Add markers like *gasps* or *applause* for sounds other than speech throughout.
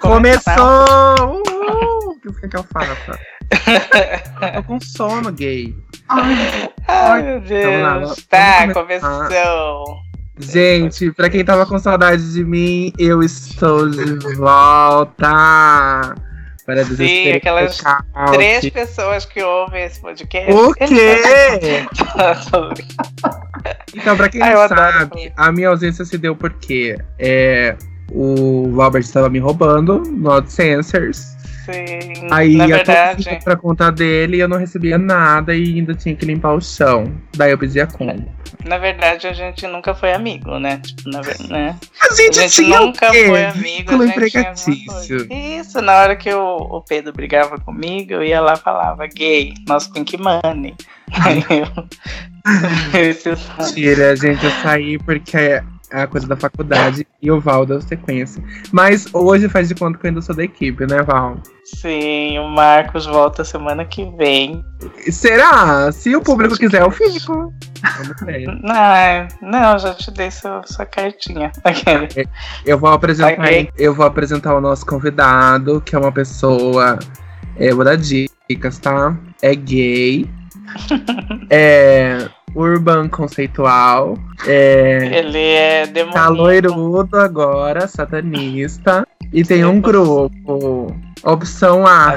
Começou! Uhul! O que que eu faço? eu *laughs* tô com sono, gay. Ai, Ai meu Deus. tá, começou. Gente, pra quem tava com saudade de mim, eu estou de volta. Para Sim, aquelas três pessoas que ouvem esse podcast. O quê? *laughs* então, pra quem Ai, não sabe, a minha ausência se deu porque é, o Albert estava me roubando no AdSensors. Sim, Aí na verdade. Pra conta dele e eu não recebia nada e ainda tinha que limpar o chão. Daí eu pedia como. Na verdade, a gente nunca foi amigo, né? Tipo, na né? *laughs* A gente, a gente nunca foi amigo. A gente Isso, na hora que o, o Pedro brigava comigo, eu ia lá e falava, gay, nosso pink money. *laughs* Aí eu. *laughs* Tira, a gente, eu saí porque a coisa da faculdade e o Val da sequência. Mas hoje faz de conta que eu ainda sou da equipe, né, Val? Sim, o Marcos volta semana que vem. Será? Se o público quiser, eu fico. Não, não, já te dei sua, sua cartinha. *laughs* É, eu vou apresentar, okay. eu vou apresentar o nosso convidado, que é uma pessoa. Eu vou dar dicas, tá? É gay. *laughs* é urban conceitual. É, Ele é demoníaco. Tá loirudo agora, satanista. E tem um grupo. Opção A,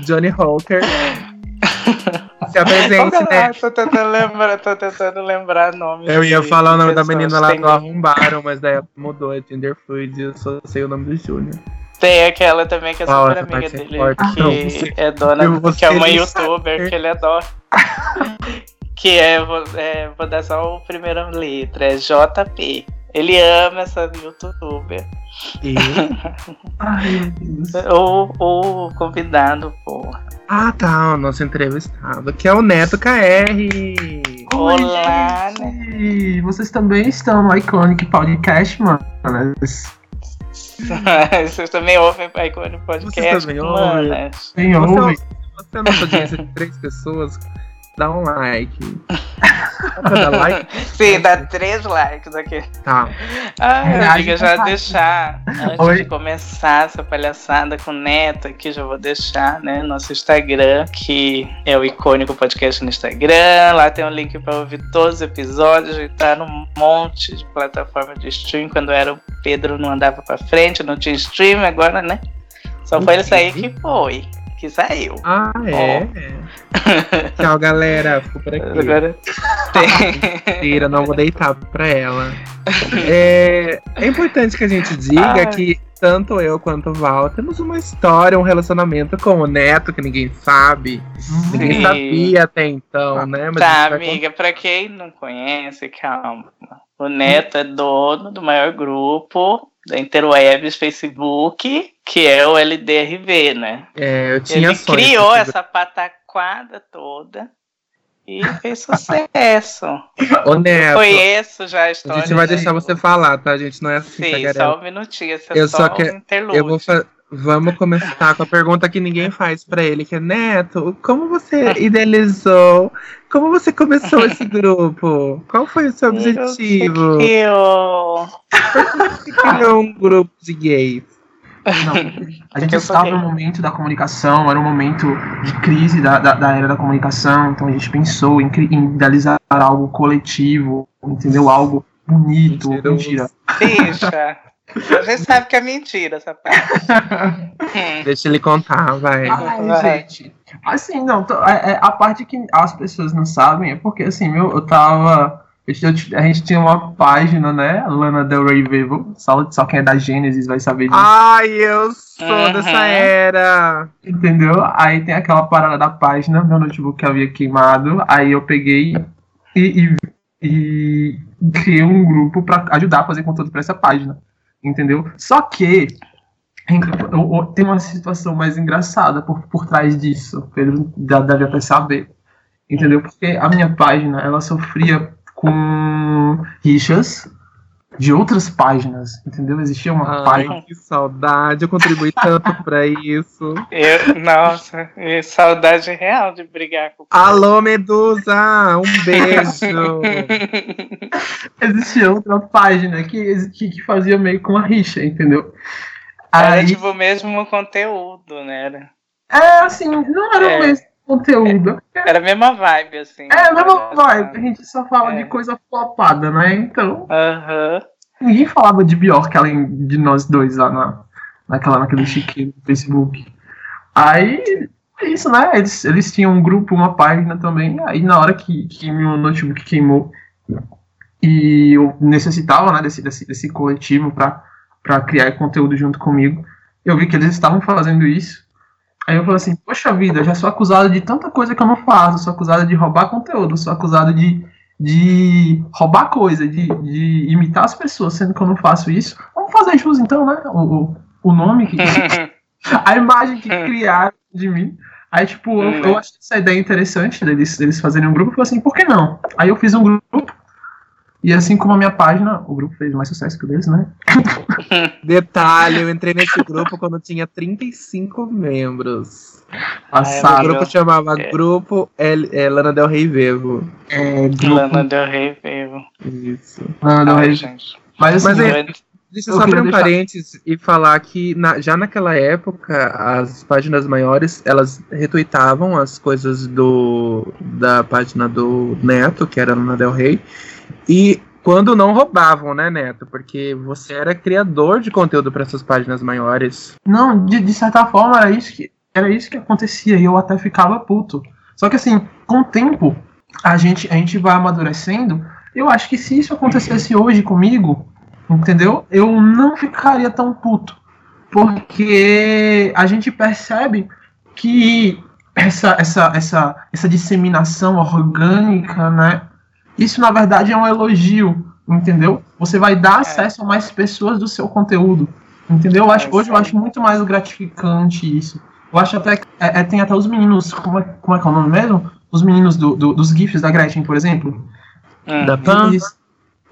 Johnny Hawker. *laughs* Se apresente, né? Tô tentando lembrar, tô tentando lembrar nome. Eu ia falar o nome da menina lá do Arrombaram, mas daí mudou, é Tinder Fluid, eu só sei o nome do Júnior. Tem aquela também que é super amiga dele, que não, você, é dona, que é uma youtuber, sabe. que ele adora. *laughs* Que é vou, é, vou dar só o primeiro letra, é JP. Ele ama essa youtuber. E... *laughs* Ai, o, o convidado, porra. Ah, tá, o nosso entrevistado, que é o Neto KR. Olá, né? Vocês também estão no Iconic Podcast, mano. *laughs* Vocês também ouvem o Iconic Podcast, Vocês também ouvem. Você, ouve. Você é nossa audiência de três pessoas dá um like. *laughs* dá like? Sim, dá três likes aqui. Tá. Ai, amiga, já deixar, antes Oi? de começar essa palhaçada com o Neto aqui, já vou deixar, né, nosso Instagram, que é o icônico podcast no Instagram. Lá tem um link para ouvir todos os episódios e tá num monte de plataforma de stream. Quando era o Pedro não andava para frente, não tinha stream, agora, né? Só foi ele sair que foi que saiu. Ah, é? *laughs* Tchau, galera. Fico por aqui. Agora. Mentira, não vou deitar pra ela. É, é importante que a gente diga ah. que tanto eu quanto o Val temos uma história, um relacionamento com o Neto que ninguém sabe. Sim. Ninguém sabia até então, né? Mas tá, amiga, pra quem não conhece, calma. O Neto é dono do maior grupo da Interwebs Facebook, que é o LDRV, né? É, eu tinha Ele criou essa pataquada toda e fez sucesso. Ô, Neto, Foi isso já a história. A gente vai deixar você falar, tá? A gente não é assim, Sim, só um minutinho, esse é eu só, só que, um interlúdio. Eu vou Vamos começar com a pergunta que ninguém faz para ele, que é Neto, como você *laughs* idealizou? Como você começou *laughs* esse grupo? Qual foi o seu objetivo? Eu... Por que você criou um grupo de gays? Não, a gente estava no momento da comunicação, era um momento de crise da, da, da era da comunicação, então a gente pensou em, em idealizar algo coletivo, entendeu? Algo bonito, mentira. Deixa. A gente sabe que é mentira essa parte. *laughs* Deixa ele contar, vai. Ai, vai. gente. Assim, não, tô, é, é, a parte que as pessoas não sabem é porque, assim, meu, eu tava. a gente tinha uma página, né? Lana Del Rey Vivo. Só, só quem é da Gênesis vai saber disso. Ai, eu sou uhum. dessa era. Entendeu? Aí tem aquela parada da página, meu notebook havia queimado. Aí eu peguei e, e, e criei um grupo para ajudar a fazer conteúdo para essa página entendeu? Só que tem uma situação mais engraçada por, por trás disso, Pedro deve até saber, entendeu? Porque a minha página, ela sofria com rixas de outras páginas, entendeu? Existia uma Ai, página. Que saudade, eu contribuí tanto para isso. Eu, nossa, saudade real de brigar com Alô, Medusa, um beijo. *laughs* Existia outra página que, que, que fazia meio com a rixa, entendeu? Era Aí... tipo o mesmo conteúdo, né? Era... É, assim, não era é. o mesmo conteúdo. Era a mesma vibe, assim. É, a mesma vibe. A gente só fala é. de coisa flopada, né? Então. Aham. Uh -huh. Ninguém falava de Bjork além de nós dois lá na, naquela, naquele chiquinho do Facebook. Aí, é isso, né? Eles, eles tinham um grupo, uma página também. Aí, na hora que, que meu notebook queimou e eu necessitava né, desse, desse, desse coletivo para criar conteúdo junto comigo, eu vi que eles estavam fazendo isso. Aí eu falei assim: Poxa vida, já sou acusado de tanta coisa que eu não faço. Sou acusado de roubar conteúdo, sou acusado de, de roubar coisa, de, de imitar as pessoas, sendo que eu não faço isso. Vamos fazer jus então, né? O, o nome que. *laughs* a imagem que criaram de mim. Aí, tipo, eu, eu achei essa ideia interessante deles, deles fazerem um grupo. Eu falei assim, por que não? Aí eu fiz um grupo. E assim como a minha página, o grupo fez mais sucesso que o deles, né? *laughs* Detalhe, eu entrei nesse grupo quando tinha 35 membros. Passado. o grupo chamava é. Grupo El, é, Lana Del Rey Vevo. É, grupo... Lana Del Rey Vevo. Isso. Lana Del Rey. Gente. Mas assim, Mas é, Deixa eu só abrir um deixar... parênteses e falar que na, já naquela época as páginas maiores elas retuitavam as coisas do da página do Neto, que era no Del Rey, e quando não roubavam, né, Neto? Porque você era criador de conteúdo para essas páginas maiores. Não, de, de certa forma era isso que era isso que acontecia e eu até ficava puto. Só que assim, com o tempo a gente a gente vai amadurecendo. Eu acho que se isso acontecesse hoje comigo, Entendeu? Eu não ficaria tão puto. Porque a gente percebe que essa, essa, essa, essa disseminação orgânica, né? Isso na verdade é um elogio, entendeu? Você vai dar é. acesso a mais pessoas do seu conteúdo, entendeu? Eu acho, hoje eu acho muito mais gratificante isso. Eu acho até que é, é, tem até os meninos, como é, como é que é o nome mesmo? Os meninos do, do, dos GIFs da Gretchen, por exemplo. Hum. Da Pan. Eles,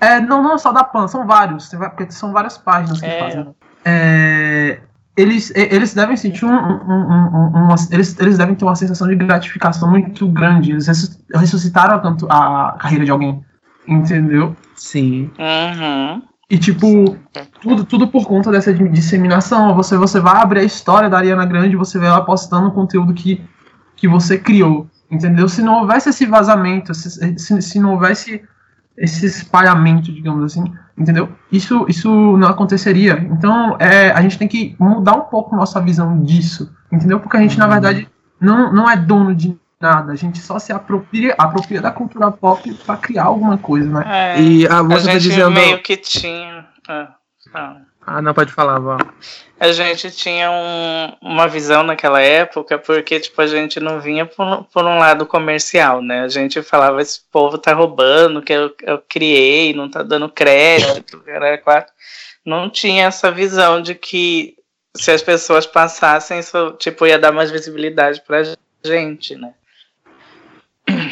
é, não, não só da PAN, são vários, porque são várias páginas que é. fazem. É, eles, eles devem sentir um, um, um, uma, eles, eles devem ter uma sensação de gratificação muito grande. Eles ressuscitaram tanto a carreira de alguém. Entendeu? Sim. Uhum. E tipo, tudo, tudo por conta dessa disseminação. Você, você vai abrir a história da Ariana Grande, você vai lá postando o conteúdo que, que você criou. Entendeu? Se não houvesse esse vazamento, se, se, se não houvesse esse espalhamento, digamos assim, entendeu? Isso, isso não aconteceria. Então, é, a gente tem que mudar um pouco nossa visão disso, entendeu? Porque a gente, na uhum. verdade, não, não é dono de nada, a gente só se apropria, apropria da cultura pop para criar alguma coisa, né? É, e a, a tá gente tá dizendo... meio que tinha... Ah, ah. Ah, não, pode falar, Val. A gente tinha um, uma visão naquela época, porque, tipo, a gente não vinha por, por, um lado comercial, né? A gente falava, esse povo tá roubando, que eu, eu criei, não tá dando crédito, era quatro. Não tinha essa visão de que se as pessoas passassem, isso, tipo, ia dar mais visibilidade pra gente, né?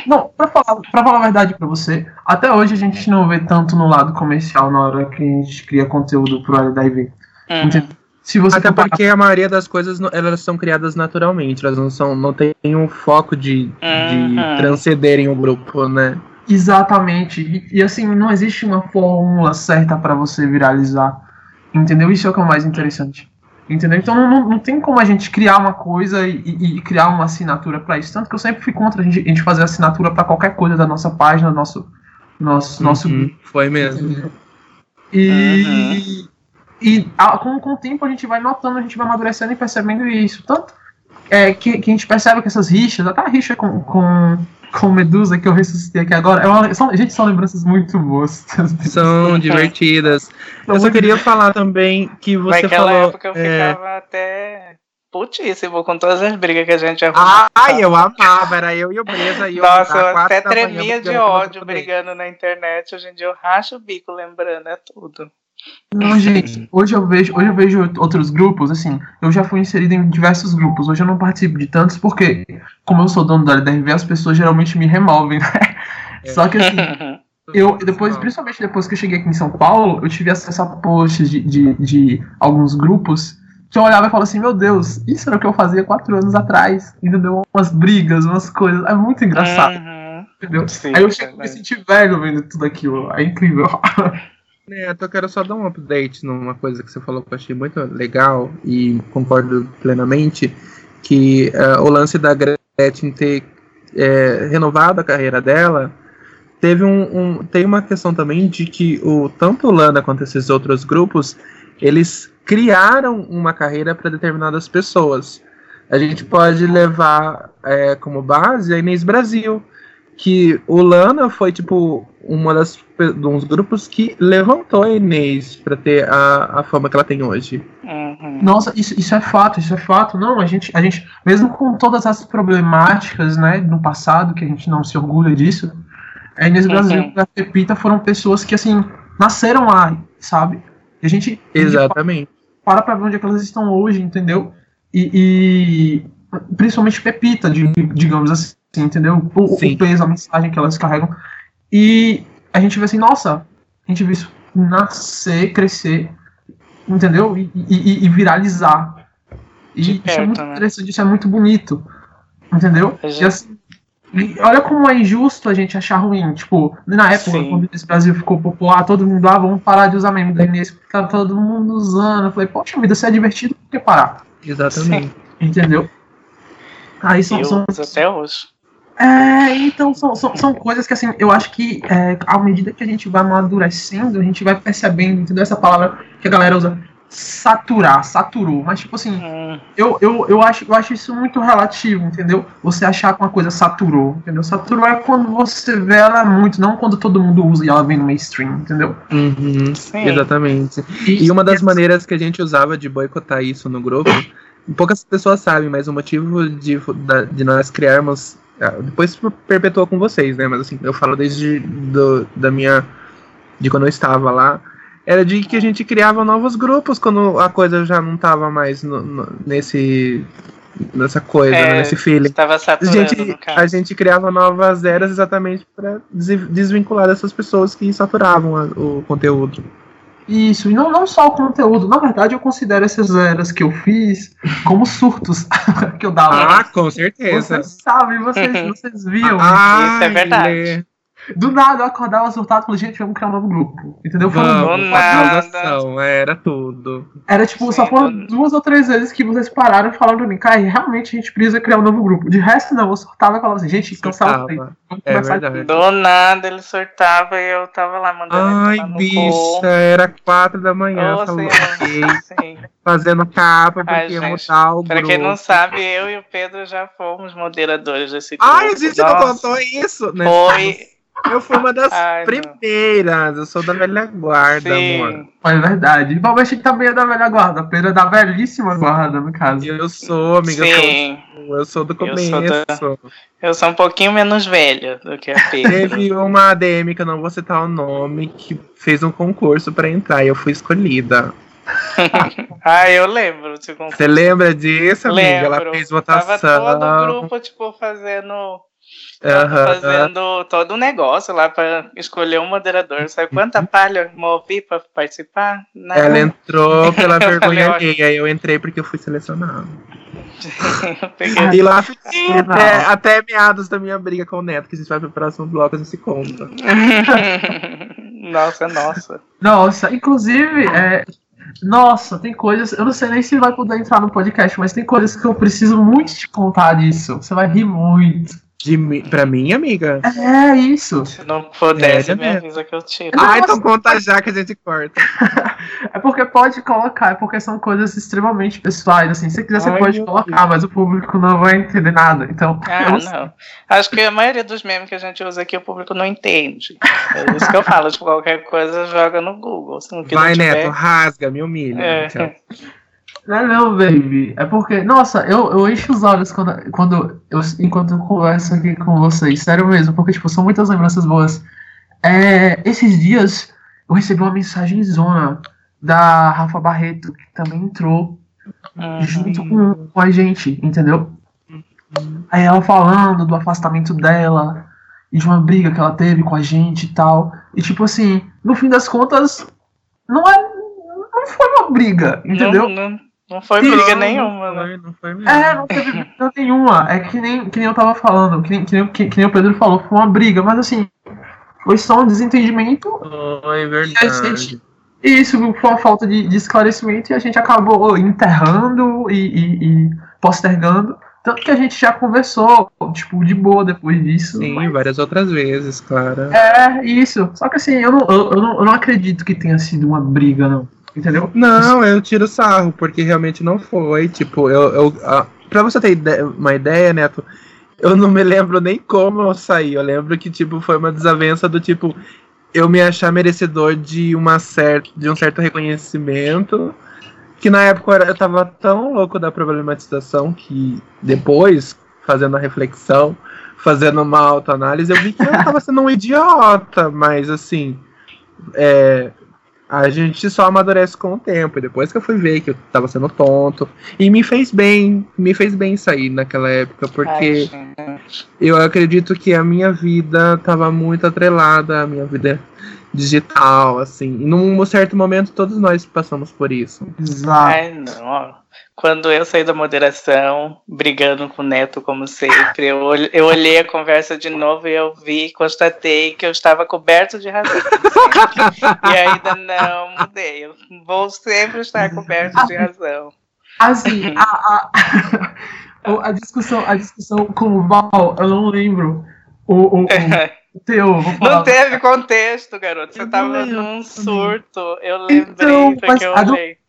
Não, pra falar, pra falar a verdade pra você, até hoje a gente não vê tanto no lado comercial na hora que a gente cria conteúdo pro LDIV. Uhum. Se você Até comparar... porque a maioria das coisas elas são criadas naturalmente, elas não são, não têm um foco de, uhum. de transcenderem o grupo, né? Exatamente. E, e, assim, não existe uma fórmula certa para você viralizar. Entendeu? Isso é o que é o mais interessante. Entendeu? Então não, não tem como a gente criar uma coisa e, e, e criar uma assinatura para isso. Tanto que eu sempre fui contra a gente, a gente fazer assinatura para qualquer coisa da nossa página, nosso. Nosso, nosso uhum, Foi mesmo. E, uhum. e a, com, com o tempo a gente vai notando, a gente vai amadurecendo e percebendo isso. Tanto é, que, que a gente percebe que essas rixas, até a rixa com, com com Medusa que eu ressuscitei aqui agora. É uma, são, gente, são lembranças muito boas. *laughs* São divertidas. São eu só queria falar também que você Naquela falou. época eu é... ficava até putíssimo com todas as brigas que a gente arrumava. Ai, eu amava, era eu e o Breza. E Nossa, eu até tremia de ódio brigando na internet. Hoje em dia eu racho o bico lembrando, é tudo. Não, gente, hoje eu vejo, hoje eu vejo outros grupos, assim, eu já fui inserido em diversos grupos, hoje eu não participo de tantos porque, como eu sou dono da LDRV, as pessoas geralmente me removem, né? É. Só que assim, *laughs* eu depois, principalmente depois que eu cheguei aqui em São Paulo, eu tive acesso a posts de, de, de alguns grupos que eu olhava e falava assim, meu Deus, isso era o que eu fazia quatro anos atrás, entendeu? Umas brigas, umas coisas, é muito engraçado, uhum. entendeu? Sim, Aí eu chego, é me senti velho vendo tudo aquilo, é incrível. *laughs* Neto, eu quero só dar um update numa coisa que você falou que eu achei muito legal e concordo plenamente, que uh, o lance da Gretchen ter é, renovado a carreira dela, teve um, um, tem uma questão também de que o tanto o Lana quanto esses outros grupos, eles criaram uma carreira para determinadas pessoas. A gente pode levar é, como base a Inês Brasil, que o Lana foi tipo uma das uns grupos que levantou a Inês para ter a, a fama que ela tem hoje. Uhum. Nossa, isso, isso é fato, isso é fato. Não, a gente, a gente, mesmo com todas as problemáticas, né, no passado, que a gente não se orgulha disso, a Inês uhum. Brasil e a Pepita foram pessoas que, assim, nasceram lá, sabe? E a gente. Exatamente. para pra ver onde é que elas estão hoje, entendeu? E, e principalmente Pepita, digamos assim Assim, entendeu? O, o, peso, a mensagem que elas carregam. E a gente vê assim, nossa, a gente vê isso nascer, crescer, entendeu? E, e, e viralizar. E perto, isso é muito né? interessante, isso é muito bonito. Entendeu? E assim, olha como é injusto a gente achar ruim. Tipo, na época, Sim. quando esse Brasil ficou popular, todo mundo, ah, vamos parar de usar meme da Inês, porque tá todo mundo usando. Eu falei, poxa vida, se é divertido, por que parar? Exatamente. Sim. Entendeu? Aí são, são, até hoje. É, então são, são, são, coisas que assim, eu acho que é, à medida que a gente vai amadurecendo, a gente vai percebendo, entendeu? Essa palavra que a galera usa, saturar, saturou. Mas tipo assim, hum. eu, eu, eu, acho, eu acho isso muito relativo, entendeu? Você achar que uma coisa saturou, entendeu? Saturou é quando você vê ela muito, não quando todo mundo usa e ela vem no mainstream, entendeu? Uhum, exatamente. E, e uma das maneiras que a gente usava de boicotar isso no grupo, poucas pessoas sabem, mas o motivo de, de nós criarmos depois perpetuou com vocês, né? Mas assim, eu falo desde do, da minha. de quando eu estava lá. Era de que a gente criava novos grupos quando a coisa já não estava mais no, no, nesse. nessa coisa, é, nesse feeling. Estava saturando, a gente, a gente criava novas eras exatamente para desvincular dessas pessoas que saturavam a, o conteúdo. Isso, e não, não só o conteúdo. Na verdade, eu considero essas eras que eu fiz como surtos *laughs* que eu dava. Ah, com certeza. Vocês sabem, vocês, vocês viam. Ah, isso é verdade. Do nada eu acordava surtado e falei, gente, vamos criar um novo grupo. Entendeu? Foi vamos, um nada. era tudo. Era tipo, Sim, só foram duas ou três vezes que vocês pararam e falaram pra mim, cara, realmente a gente precisa criar um novo grupo. De resto, não, eu surtava e falava assim, gente, cansava. É verdade. Do nada ele surtava e eu tava lá mandando. Ai, bicha, era quatro da manhã. Oh, falou, *laughs* sim. Fazendo capa porque Ai, ia mudar o pra grupo. quem não sabe, eu e o Pedro já fomos moderadores desse grupo. Ai, a gente Nossa. não contou isso, né? Foi. Eu fui uma das Ai, primeiras. Eu sou da velha guarda, Sim. amor. É verdade. O Balbesti também é da velha guarda. Pedro é da velhíssima guarda, no caso. Eu sou, amiga. Sim. Eu sou, eu sou do começo. Eu sou, da... eu sou, um pouquinho menos velha do que a Pedro. Teve uma ADM, que eu não vou citar o nome, que fez um concurso pra entrar e eu fui escolhida. *laughs* ah, eu lembro. Você lembra disso, amiga? Lembro. Ela fez votação. Tava todo o grupo, tipo, fazendo Uhum. Fazendo todo um negócio lá para escolher um moderador. Sabe quanta palha movi para participar? Não. Ela entrou *laughs* pela vergonha alheia. Eu entrei porque eu fui selecionado. *laughs* eu e lá fiquei *laughs* até, até, meados da minha briga com o Neto, que a gente vai pro próximo bloco, a gente se conta. nossa, nossa. Nossa, inclusive, é, nossa, tem coisas. Eu não sei nem se vai poder entrar no podcast, mas tem coisas que eu preciso muito te contar disso. Você vai rir muito. De, pra mim, amiga? É, isso. Se não puder, é, me avisa que eu tiro. Ah, então conta já que a gente corta. *laughs* é porque pode colocar, é porque são coisas extremamente pessoais, assim. Se quiser, você Ai, pode colocar, Deus. mas o público não vai entender nada. Então. Ah, não. Acho que a maioria dos memes que a gente usa aqui, o público não entende. É isso que eu falo, tipo, qualquer coisa joga no Google. vai, tiver... Neto, rasga, me humilha. É. *laughs* Não é não, baby. É porque, nossa, eu, eu encho os olhos quando, quando eu, enquanto eu converso aqui com vocês. Sério mesmo, porque, tipo, são muitas lembranças boas. É, esses dias eu recebi uma mensagem zona da Rafa Barreto, que também entrou uhum. junto com, com a gente, entendeu? Uhum. Aí ela falando do afastamento dela e de uma briga que ela teve com a gente e tal. E tipo assim, no fim das contas, não é. Não foi uma briga, entendeu? Não, não. Não foi briga nenhuma, né? Não foi mesmo. É, não teve briga nenhuma. É que nem, que nem eu tava falando, que nem, que, nem, que, que nem o Pedro falou, foi uma briga, mas assim, foi só um desentendimento. Oh, é verdade. isso foi uma falta de, de, esclarecimento e a gente acabou enterrando e, e, e, postergando. Tanto que a gente já conversou, tipo, de boa depois disso. Sim, mas... várias outras vezes, claro. É, isso. Só que assim, eu não, eu, eu, não, eu não acredito que tenha sido uma briga, não. Entendeu? Não, eu tiro sarro, porque realmente não foi. Tipo, eu. eu a, pra você ter uma ideia, Neto, eu não me lembro nem como eu saí. Eu lembro que, tipo, foi uma desavença do tipo, eu me achar merecedor de, uma certa, de um certo reconhecimento. Que na época eu tava tão louco da problematização que depois, fazendo a reflexão, fazendo uma autoanálise, eu vi que eu tava sendo um idiota, mas assim. É, a gente só amadurece com o tempo. E depois que eu fui ver que eu tava sendo tonto. E me fez bem, me fez bem sair naquela época, porque Ai, eu acredito que a minha vida tava muito atrelada à minha vida digital, assim. E num certo momento todos nós passamos por isso. Exato. Ai, não, quando eu saí da moderação, brigando com o Neto, como sempre, eu, eu olhei a conversa de novo e eu vi, constatei que eu estava coberto de razão. *laughs* e ainda não mudei. Eu vou sempre estar coberto de razão. Assim, a, a, *laughs* a discussão, a discussão com o Val, eu não lembro. O, o, o *laughs* teu, não teve contexto, garoto. Você estava num surto. Eu lembrei, então, porque eu olhei.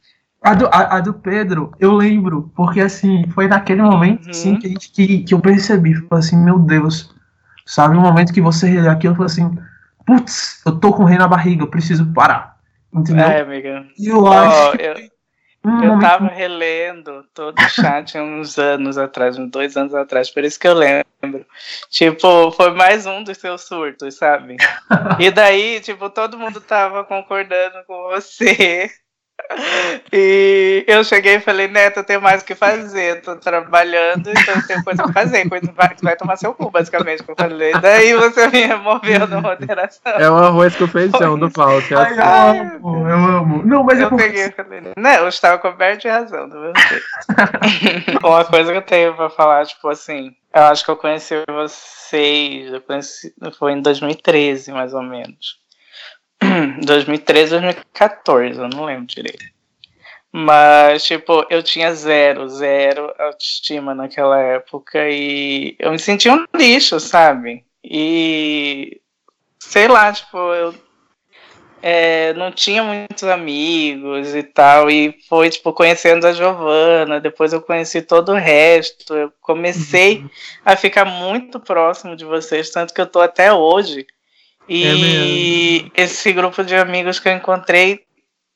A do, a, a, do Pedro, eu lembro, porque assim, foi naquele momento uhum. assim, que, gente, que, que eu percebi, falei assim, meu Deus, sabe, um momento que você releu aquilo, eu falei assim, putz, eu tô com rei na barriga, eu preciso parar, entendeu? É, amiga. E eu oh, acho eu, um eu tava relendo todo o chat uns anos atrás, uns dois anos atrás, por isso que eu lembro. Tipo, foi mais um dos seus surtos, sabe? *laughs* e daí, tipo, todo mundo tava concordando com você. *laughs* E eu cheguei e falei, Neto, eu tenho mais o que fazer, tô trabalhando, então tenho coisa pra fazer, coisa vai, vai tomar seu cu, basicamente, que eu falei. Daí você me removeu da moderação. É o arroz com feijão do Paulo, que é assim. Eu amo, eu amo. Não, mas eu, eu peguei e falei, não, eu estava coberto de razão, do meu jeito. *laughs* Uma coisa que eu tenho pra falar, tipo assim, eu acho que eu conheci vocês, eu conheci, foi em 2013, mais ou menos. *clears throat* 2013, 2014, eu não lembro direito. Mas, tipo, eu tinha zero, zero autoestima naquela época e eu me sentia um lixo, sabe? E sei lá, tipo, eu é, não tinha muitos amigos e tal, e foi, tipo, conhecendo a Giovana, depois eu conheci todo o resto, eu comecei uhum. a ficar muito próximo de vocês, tanto que eu tô até hoje e é esse grupo de amigos que eu encontrei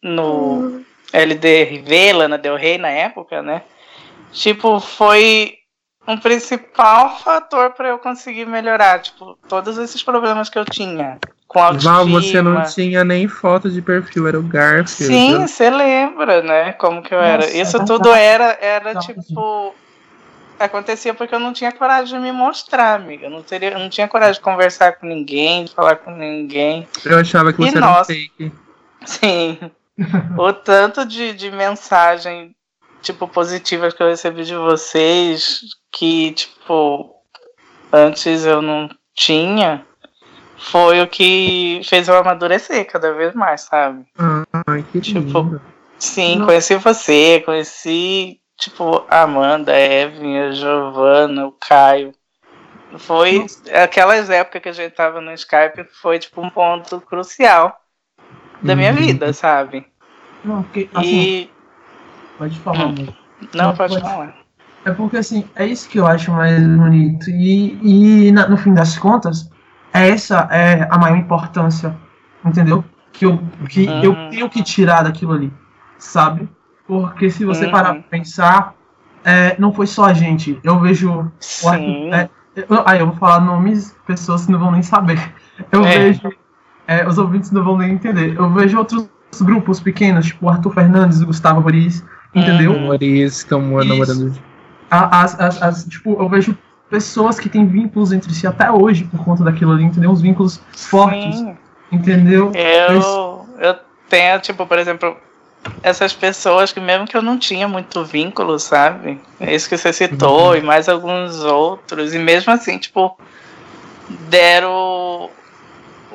no uhum. LD Lana Del Rey na época, né? Tipo, foi um principal fator para eu conseguir melhorar, tipo, todos esses problemas que eu tinha com autoestima. Val, você não tinha nem foto de perfil, era o Garfield. Sim, você lembra, né? Como que eu Nossa, era. Isso é tudo era, era tipo acontecia porque eu não tinha coragem de me mostrar, amiga. Eu não, teria, eu não tinha coragem de conversar com ninguém, de falar com ninguém. Eu achava que você e, era nossa, um fake. Sim. *laughs* o tanto de, de mensagem, tipo, positivas que eu recebi de vocês, que, tipo, antes eu não tinha, foi o que fez eu amadurecer cada vez mais, sabe? Ai, que tipo, lindo. Sim, conheci você, conheci tipo, a Amanda, a Evelyn, a Giovana, o Caio. Foi Nossa. aquelas épocas que a gente tava no Skype, foi tipo um ponto crucial da minha uhum. vida, sabe? Não, porque, assim, e... Pode falar, hum. Não, Não, pode, pode falar. É porque assim, é isso que eu acho mais bonito. E, e na, no fim das contas, essa é a maior importância, entendeu? Que eu, que eu uhum. tenho que tirar daquilo ali, sabe? Porque se você uhum. parar pra pensar, é, não foi só a gente. Eu vejo. Sim. É, eu, aí eu vou falar nomes, pessoas que não vão nem saber. Eu é. vejo. É, os ouvintes não vão nem entender. Eu vejo outros grupos pequenos, tipo Arthur Fernandes e Gustavo Boris, entendeu? Uhum. Boris, estão namorando. As, as, as, tipo, eu vejo pessoas que têm vínculos entre si até hoje por conta daquilo ali, entendeu? Uns vínculos fortes, Sim. entendeu? Eu, eu tenho, tipo, por exemplo, essas pessoas que mesmo que eu não tinha muito vínculo, sabe? É isso que você citou, uhum. e mais alguns outros, e mesmo assim, tipo, deram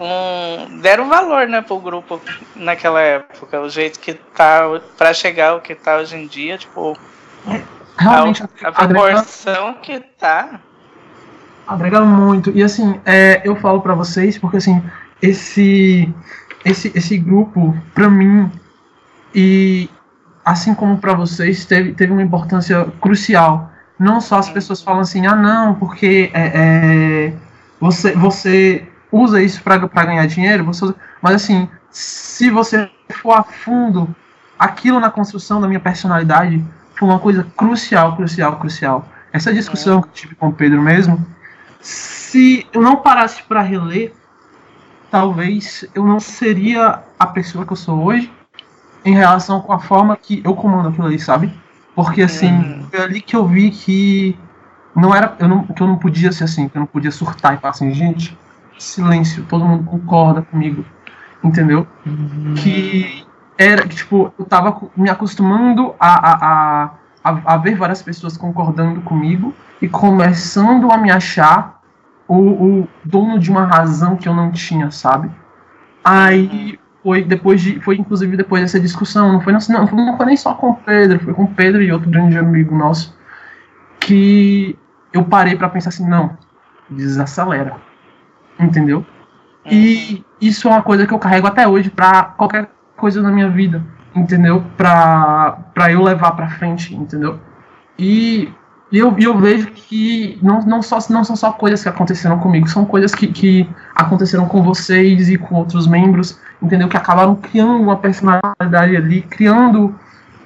um. deram valor, né, pro grupo naquela época. O jeito que tá. pra chegar o que tá hoje em dia, tipo. Realmente, a, a proporção agrega, que tá. Agrega muito. E assim, é, eu falo para vocês, porque assim, esse. Esse, esse grupo, pra mim, e assim como para vocês, teve, teve uma importância crucial. Não só as pessoas falam assim, ah, não, porque é, é, você, você usa isso para ganhar dinheiro, você, mas assim, se você for a fundo, aquilo na construção da minha personalidade foi uma coisa crucial, crucial, crucial. Essa discussão que eu tive com o Pedro mesmo, se eu não parasse para reler, talvez eu não seria a pessoa que eu sou hoje em relação com a forma que eu comando aquilo ali, sabe? Porque assim, hum. foi ali que eu vi que não era, eu não, que eu não podia ser assim, que eu não podia surtar e falar assim, gente, silêncio, todo mundo concorda comigo, entendeu? Uhum. Que era, que, tipo, eu tava me acostumando a, a, a, a, ver várias pessoas concordando comigo e começando a me achar o, o dono de uma razão que eu não tinha, sabe? Aí foi depois de, foi inclusive depois dessa discussão, não foi, não, não foi nem só com o Pedro, foi com o Pedro e outro grande amigo nosso, que eu parei para pensar assim, não, desacelera entendeu? E isso é uma coisa que eu carrego até hoje para qualquer coisa na minha vida, entendeu? Pra, pra eu levar pra frente, entendeu? E, e eu, eu vejo que não, não, só, não são só coisas que aconteceram comigo, são coisas que, que aconteceram com vocês e com outros membros, entendeu? Que acabaram criando uma personalidade ali, criando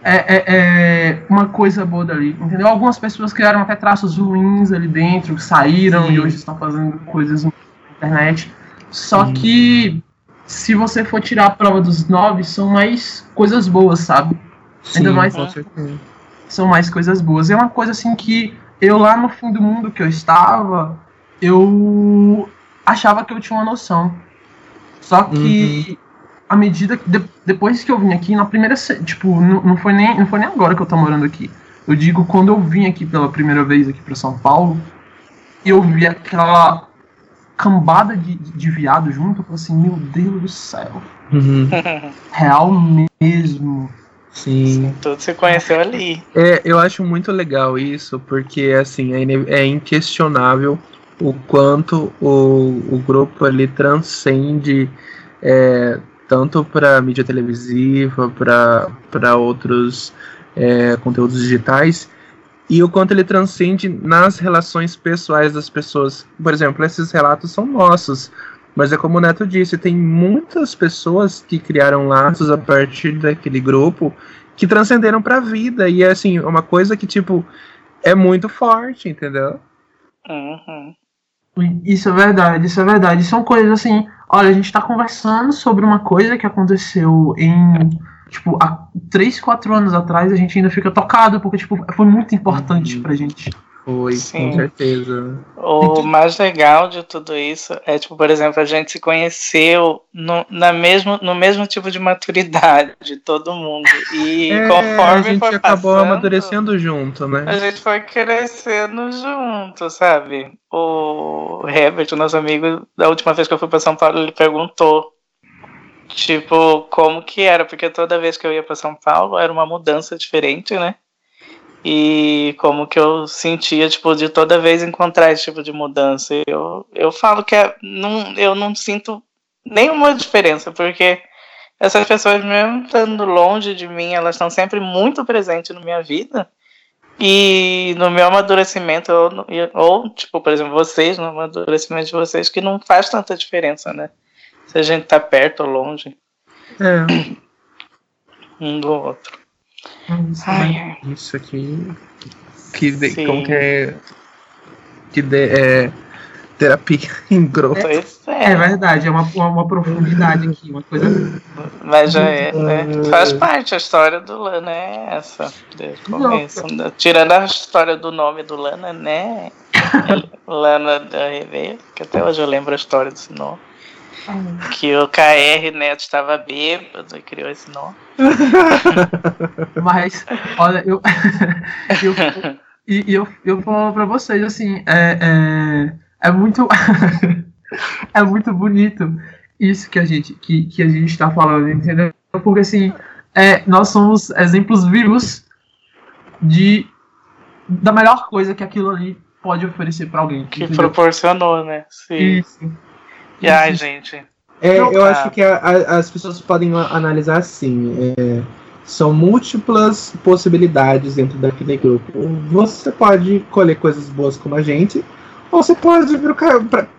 é, é, é, uma coisa boa dali, entendeu? Algumas pessoas criaram até traços ruins ali dentro, saíram Sim. e hoje estão fazendo coisas internet. Só que se você for tirar a prova dos nove, são mais coisas boas, sabe? Sim, Ainda mais. São mais coisas boas. É uma coisa assim que eu lá no fim do mundo que eu estava, eu achava que eu tinha uma noção. Só que uhum. à medida que. De, depois que eu vim aqui, na primeira. Tipo, não, não, foi nem, não foi nem agora que eu tô morando aqui. Eu digo, quando eu vim aqui pela primeira vez aqui para São Paulo, eu vi aquela cambada de, de viado junto, eu falei assim, meu Deus do céu. Uhum. Real mesmo. Sim. Sim. Tudo se conheceu ali. É, eu acho muito legal isso, porque assim, é, é inquestionável o quanto o, o grupo ali transcende é, tanto para mídia televisiva, para outros é, conteúdos digitais, e o quanto ele transcende nas relações pessoais das pessoas. Por exemplo, esses relatos são nossos, mas é como o Neto disse, tem muitas pessoas que criaram laços a partir daquele grupo que transcenderam para a vida e é assim, uma coisa que tipo é muito forte, entendeu? Uhum. Isso é verdade, isso é verdade. São coisas assim, olha, a gente está conversando sobre uma coisa que aconteceu em tipo, há 3, 4 anos atrás, a gente ainda fica tocado, porque, tipo, foi muito importante uhum. pra gente. Foi, Sim. com certeza. O mais legal de tudo isso é, tipo, por exemplo, a gente se conheceu no, na mesmo, no mesmo tipo de maturidade de todo mundo. E é, conforme a gente acabou passando, amadurecendo junto, né? A gente foi crescendo junto, sabe? O Herbert, o nosso amigo, da última vez que eu fui para São Paulo, ele perguntou Tipo, como que era? Porque toda vez que eu ia para São Paulo era uma mudança diferente, né? E como que eu sentia, tipo, de toda vez encontrar esse tipo de mudança. Eu, eu falo que é, não, eu não sinto nenhuma diferença, porque essas pessoas, mesmo estando longe de mim, elas estão sempre muito presentes na minha vida. E no meu amadurecimento, ou, ou, tipo, por exemplo, vocês, no amadurecimento de vocês, que não faz tanta diferença, né? se a gente tá perto ou longe. É. Um do outro. Isso, ai, isso aqui. Que de, como que é. Que de, é. Terapia *laughs* em grupo. É, é, verdade, é uma, uma, uma, profundidade aqui, uma coisa. Mas já é, né? Faz parte, a história do Lana é essa. Começo, né? Tirando a história do nome do Lana, né? *laughs* Lana da Reveia, que até hoje eu lembro a história desse nome. Que o KR Neto estava bêbado e criou esse nome. *laughs* Mas, olha, eu. *laughs* eu e, e eu, eu falo pra vocês, assim, é, é, é muito. *laughs* é muito bonito isso que a gente que, que a gente está falando, entendeu? Porque assim, é, nós somos exemplos vivos de da melhor coisa que aquilo ali pode oferecer para alguém. Que entendeu? proporcionou, né? Sim. Isso. E ai, gente. É, eu tá. acho que a, a, as pessoas podem analisar assim. É, são múltiplas possibilidades dentro daquele grupo. Você pode colher coisas boas como a gente, ou você pode ir pro,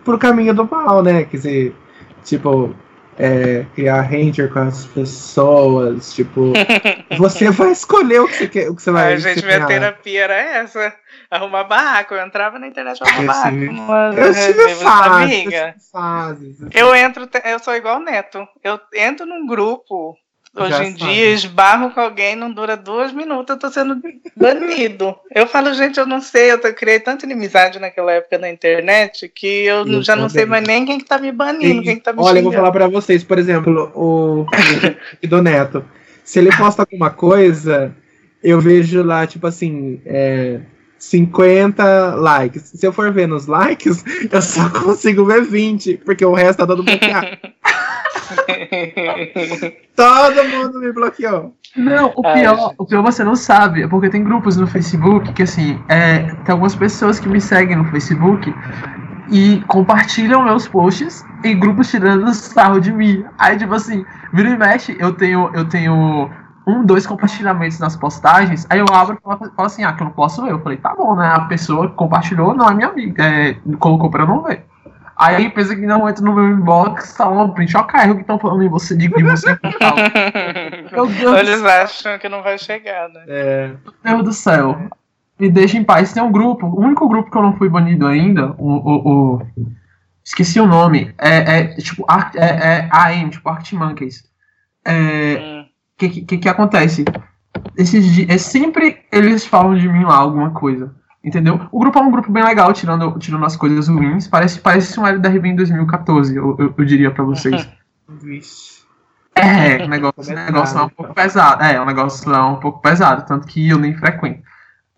pro caminho do mal, né? Quer dizer, tipo, é, criar ranger com as pessoas, tipo, *laughs* você vai escolher o que você quer, o que você vai. A gente, minha terapia era essa, arrumar barraco. Eu entrava na internet pra arrumar barraco. Eu tive fases, Eu entro, eu sou igual o Neto. Eu entro num grupo Hoje Já em sabe. dia, esbarro com alguém, não dura duas minutos, eu tô sendo banido. eu falo, gente, eu não sei, eu criei tanta inimizade naquela época na internet que eu, eu já também. não sei mais nem quem que tá me banindo, quem que tá me Olha, xingando. eu vou falar pra vocês, por exemplo, o *laughs* do Neto. Se ele posta alguma coisa, eu vejo lá, tipo assim, é, 50 likes. Se eu for ver nos likes, *laughs* eu só consigo ver 20, porque o resto tá dando bloqueado. *laughs* Todo mundo me bloqueou. Não, o pior, o pior você não sabe, é porque tem grupos no Facebook que assim, é, tem algumas pessoas que me seguem no Facebook e compartilham meus posts em grupos tirando sarro de mim. Aí, tipo assim, vira e mexe, eu tenho, eu tenho um, dois compartilhamentos nas postagens, aí eu abro e falo, assim, ah, que eu não posso ver. Eu falei, tá bom, né? A pessoa que compartilhou não é minha amiga, é, colocou pra eu não ver. Aí pensa que não entra no meu inbox, tá um print, ó, carro que estão falando em você, de, de você. *laughs* meu Deus Eles acham que não vai chegar, né? É. Meu Deus do céu. Me deixa em paz. Tem um grupo, o único grupo que eu não fui banido ainda, o. o, o esqueci o nome. É, é tipo, é, é AM, tipo Art Monkeys. É. Hum. Que, que, que acontece? Esses dias, é sempre eles falam de mim lá alguma coisa. Entendeu? O grupo é um grupo bem legal, tirando, tirando as coisas ruins. Parece, parece um LDRV em 2014, eu, eu, eu diria pra vocês. *laughs* é, o negócio, o negócio é um pouco pesado. É, o negócio é um pouco pesado, tanto que eu nem frequento.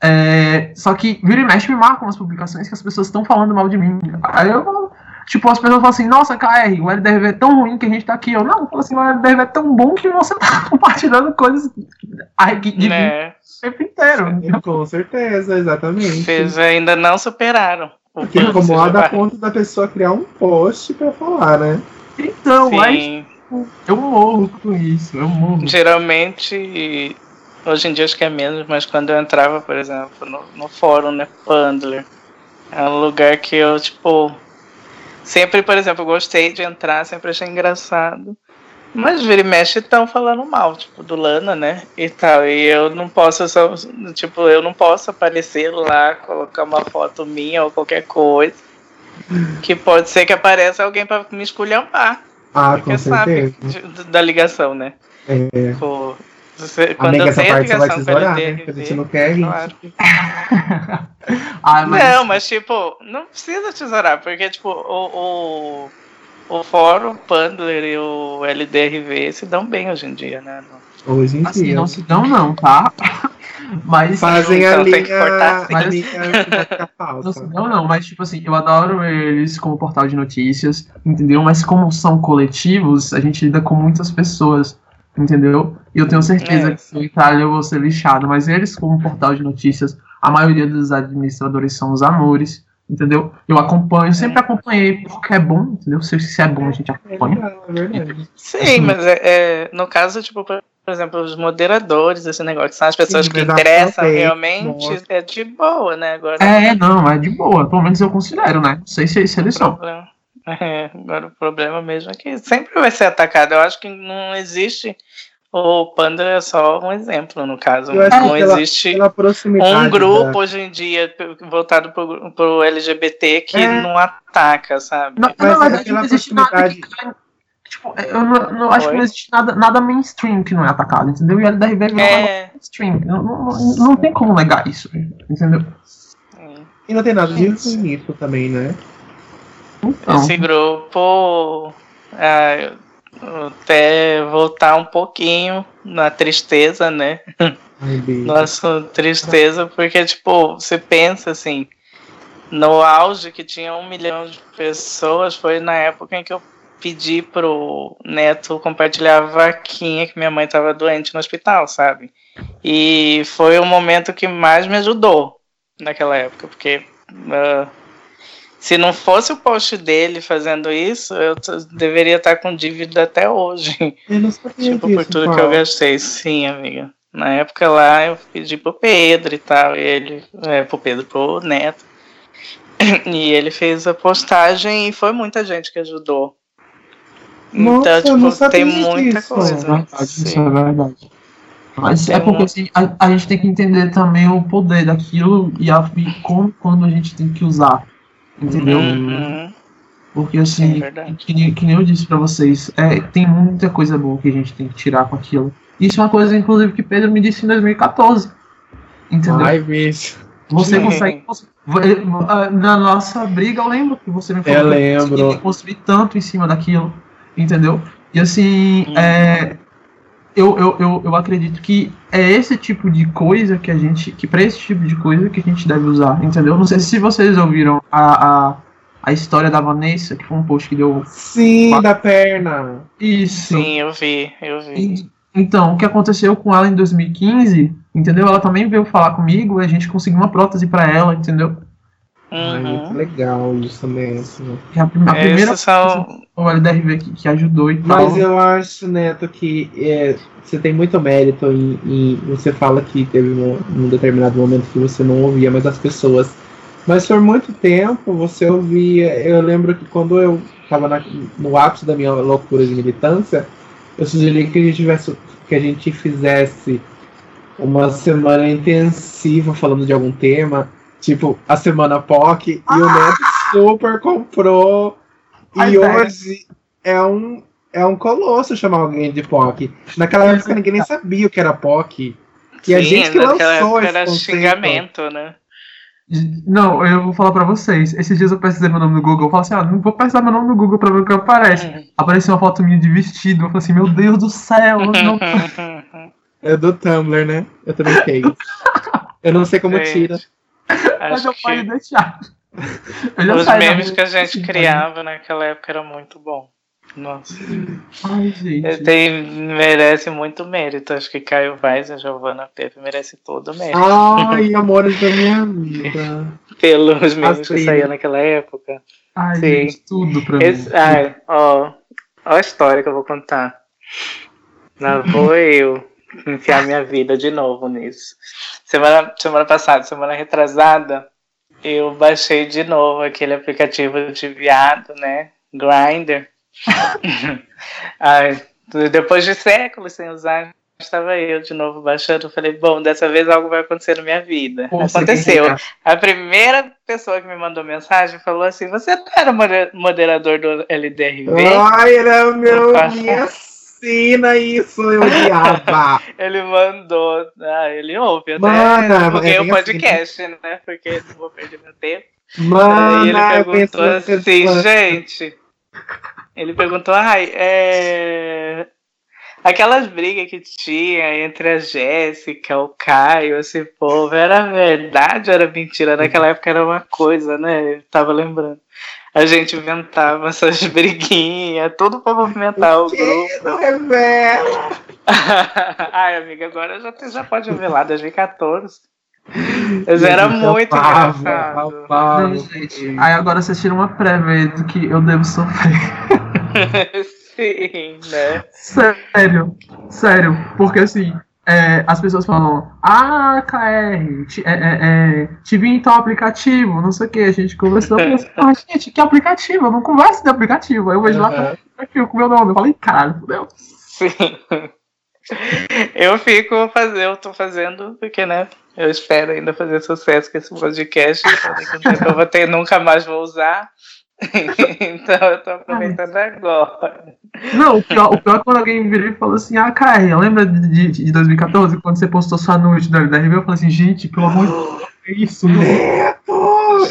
É, só que vira e mexe me marcam as publicações que as pessoas estão falando mal de mim. Aí eu Tipo, as pessoas falam assim, nossa, KR, o LDRV é tão ruim que a gente tá aqui. Eu, não, falo assim, o LDRV é tão bom que você tá *laughs* compartilhando coisas de né? o tempo inteiro. Com certeza, exatamente. Vocês ainda não superaram. Porque incomoda a ponto da pessoa criar um post pra falar, né? Então, Sim. mas eu morro com isso, eu morro. Geralmente, hoje em dia acho que é menos, mas quando eu entrava, por exemplo, no, no fórum, né, Pandler, é um lugar que eu, tipo, Sempre, por exemplo, eu gostei de entrar, sempre achei engraçado. Mas vira e mexe estão falando mal, tipo, do Lana, né? E tal. E eu não posso só, tipo, eu não posso aparecer lá, colocar uma foto minha ou qualquer coisa. Que pode ser que apareça alguém para me esculhambar. Ah, porque com sabe da ligação, né? É. Pô, você, quando Amiga, essa parte você vai tesourar, né? Porque a gente não quer claro. *laughs* ah, mas... Não, mas tipo, não precisa tesourar, porque tipo, o, o, o fórum, o Pandler e o LDRV se dão bem hoje em dia, né? Hoje em assim, dia. Não se dão não, tá? *laughs* Mas fazem a linha, cortar, mas, a linha *laughs* não, não, mas tipo assim, eu adoro eles como portal de notícias, entendeu? Mas como são coletivos, a gente lida com muitas pessoas entendeu? E eu tenho certeza é. que se eu Itália eu vou ser lixado, mas eles, como portal de notícias, a maioria dos administradores são os amores, entendeu? Eu acompanho, sempre acompanhei porque é bom, entendeu? Se, se é bom, a gente acompanha. É Sim, assim, mas é, é, no caso, tipo, por exemplo, os moderadores, esse negócio, são as pessoas Sim, que interessam realmente, nossa. é de boa, né? Agora, é, não, é de boa, pelo menos eu considero, né? Não sei se, se eles são. É, agora o problema mesmo é que sempre vai ser atacado. Eu acho que não existe o Panda é só um exemplo, no caso. Não existe pela um grupo da... hoje em dia voltado pro, pro LGBT que é. não ataca, sabe? Não, mas, não, mas não existe nada que, tipo, eu não, não acho que não existe nada, nada mainstream que não é atacado, entendeu? E a LDRV é mainstream. Não, não, não, tem como negar isso, entendeu? E não tem nada de ruim nisso também, né? Então. Esse grupo. É, até voltar um pouquinho na tristeza, né? Nossa, tristeza, porque, tipo, você pensa assim, no auge que tinha um milhão de pessoas, foi na época em que eu pedi pro neto compartilhar a vaquinha que minha mãe estava doente no hospital, sabe? E foi o momento que mais me ajudou naquela época, porque uh, se não fosse o post dele fazendo isso, eu deveria estar com dívida até hoje. Eu não sabia tipo, disso, por tudo que eu gastei. Sim, amiga. Na época lá eu pedi pro Pedro e tal, e ele, é, pro Pedro, pro Neto. *clears throat* E ele fez a postagem e foi muita gente que ajudou. Nossa, então, tipo, tem muita disso. coisa. É verdade, isso é verdade. Mas é porque assim, a, a, gente tem que entender também o poder daquilo e, a, e como quando a gente tem que usar. Entendeu? Uhum. Porque assim, é que, que, nem eu disse pra vocês, é, tem muita coisa boa que a gente tem que tirar com aquilo. Isso é uma coisa, inclusive, que Pedro me disse em 2014. Entendeu? Ai, bicho. Você consegue. Na nossa briga, eu lembro que você me falou. Eu lembro. Que construir tanto em cima daquilo. Entendeu? E assim, hum. é, eu, eu, eu, eu acredito que é esse tipo de coisa que a gente. Que para esse tipo de coisa que a gente deve usar, entendeu? Não sei se vocês ouviram a, a, a história da Vanessa, que foi um post que deu. Sim, uma... da perna. Isso. Sim, eu vi, eu vi. E, então, o que aconteceu com ela em 2015, entendeu? Ela também veio falar comigo e a gente conseguiu uma prótese para ela, entendeu? Uhum. muito legal isso também. Assim. É a, a primeira são... o LDRV que, que ajudou e tal. Mas eu acho, Neto, que é, você tem muito mérito em, em, Você fala que teve um, um, determinado momento que você não ouvia mais as pessoas. Mas por muito tempo você ouvia. Eu lembro que quando eu estava no ápice da minha loucura de militância, eu sugeri que a gente tivesse, que a gente fizesse uma semana intensiva falando de algum tema Tipo, a semana POC, ah! e o Neto super comprou. e hoje é um, é um colosso chamar alguém de POC. Naquela época ninguém nem sabia o que era POC. E Sim, a gente que lançou esse era conceito. xingamento, né? Não, eu vou falar pra vocês. Esses dias eu pesquisei meu nome no Google. Eu falei assim: ah, não vou pesquisar meu nome no Google pra ver o que aparece. Uhum. Apareceu uma foto minha de vestido. Eu falei assim: meu Deus do céu. Não... *laughs* é do Tumblr, né? Eu também tenho. eu não sei como tira. Mas eu pode deixar. Os memes que a gente criava naquela época era muito bom. Nossa. Ai, gente. Tem, merece muito mérito. Acho que Caio Vaz e Giovanna Pepe merece todo o mérito. Ai, amores da minha vida. *laughs* Pelos memes assim. que saíam naquela época. Ai, Sim. Gente, tudo pra Esse, mim. Ai, ó, ó a história que eu vou contar. Não vou eu enfiar minha vida de novo nisso. Semana, semana passada, semana retrasada, eu baixei de novo aquele aplicativo de viado, né? Grinder. *laughs* depois de séculos sem usar, estava eu de novo baixando. Falei, bom, dessa vez algo vai acontecer na minha vida. Aconteceu. A primeira pessoa que me mandou mensagem falou assim: Você não era moderador do LDRV? Ai, era meu. Minha ensina isso, eu odiava. *laughs* ele mandou, ah, ele ouve até. Mano, porque é o podcast, assim. né? Porque não vou perder meu tempo. Mano, ele perguntou assim, gente. Ele perguntou, ai, é. Aquelas brigas que tinha entre a Jéssica, o Caio, esse povo, era verdade ou era mentira? Naquela época era uma coisa, né? Eu tava lembrando a gente inventava essas *laughs* briguinhas, tudo pra movimentar o, o grupo. Não revela! *laughs* Ai, amiga, agora já, já pode revelar, 2014. Mas era muito pavo, engraçado. Pavo, Não, gente. Aí agora vocês tiram uma prévia do que eu devo sofrer. *laughs* Sim, né? Sério, sério. Porque assim, é, as pessoas falam, ah, KR, te, é, é, é, te vi em tal aplicativo, não sei o que, a gente conversou, eu falei, ah, gente, que aplicativo? Eu não converso de aplicativo. Aí eu vejo uhum. lá aqui, com o meu nome, eu falei, caralho, fudeu. Sim. *laughs* Eu fico fazendo, eu tô fazendo, porque, né, eu espero ainda fazer sucesso com esse podcast, eu vou ter, nunca mais vou usar. *laughs* então eu tô aproveitando agora. Não, o pior, o pior é quando alguém virou e falou assim: Ah, Caio, lembra de, de 2014 quando você postou sua noite da RV? Eu falei assim: Gente, pelo amor de Deus, é isso, Neto!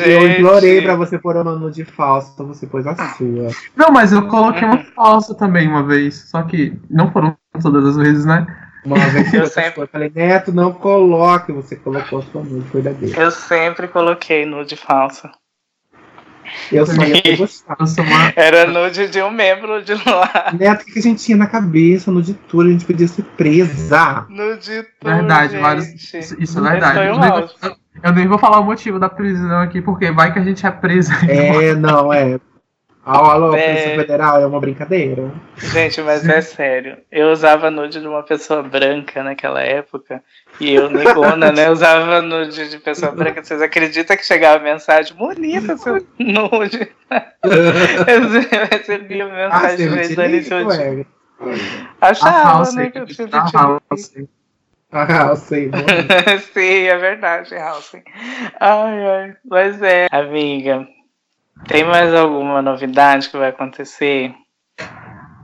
Eu implorei pra você pôr uma nude falsa, então você pôs a sua. Não, mas eu coloquei uma falsa também uma vez, só que não foram todas as vezes, né? Uma vez *laughs* que eu sempre... eu falei, Neto, não coloque, você colocou a sua nude verdadeira. Eu sempre coloquei nude falsa. Eu só ia ter gostado. Uma... Era nude de um membro de lá. Neto, o que a gente tinha na cabeça no de tour? A gente podia ser presa. No de tour, Verdade, gente. vários. Isso é verdade. Eu nem, vou, eu nem vou falar o motivo da prisão aqui, porque vai que a gente é presa. É, não, é. Alô, alô, é... Polícia Federal, é uma brincadeira. Gente, mas é sério. Eu usava nude de uma pessoa branca naquela época. E eu, negona, né? Usava nude de pessoa branca. Vocês acreditam que chegava mensagem bonita seu nude? *laughs* eu recebia mensagem ah, de vez em Achava, ah, né? Que eu tinha ah, ah, sei. *laughs* Sim, é verdade, House. Ai, ai. Mas é, amiga. Tem mais alguma novidade que vai acontecer?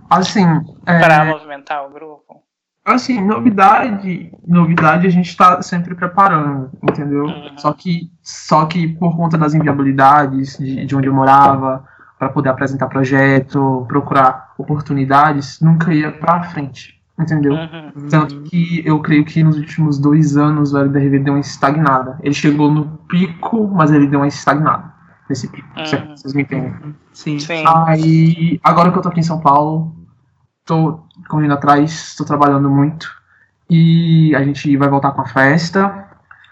Assim. É... Para movimentar o grupo? Assim, novidade, novidade a gente está sempre preparando, entendeu? Uhum. Só que, só que por conta das inviabilidades de, de onde eu morava, para poder apresentar projeto, procurar oportunidades, nunca ia para frente, entendeu? Uhum. Tanto que eu creio que nos últimos dois anos o LDRV deu uma estagnada. Ele chegou no pico, mas ele deu uma estagnada nesse pico. Uhum. Vocês me entendem? Sim. Sim. Aí, agora que eu tô aqui em São Paulo, tô correndo atrás, estou trabalhando muito. E a gente vai voltar com a festa.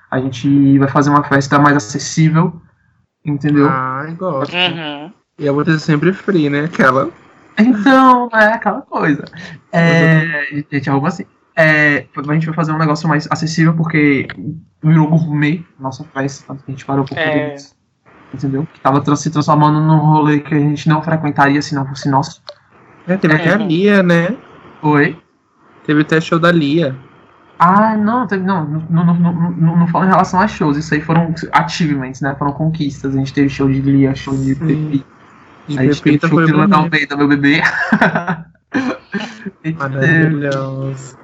A gente vai fazer uma festa mais acessível. Entendeu? Ah, gosto. Uhum. E eu vou ter sempre free, né? Aquela. Então, é aquela coisa. É, gente, arruma assim. É, a gente vai fazer um negócio mais acessível porque virou gourmet nossa festa, tanto que a gente parou por é. isso. Entendeu? Que tava se transformando num rolê que a gente não frequentaria se não fosse nosso. É, teve é. até a Lia, né? Oi? Teve até show da Lia. Ah, não, teve, não, não, não, não, não, falo em relação a shows, isso aí foram achievements, né? Foram conquistas. A gente teve show de Lia, show de Pepi. A gente teve show de Lana Almeida, meu bebê. *laughs* Maravilhoso.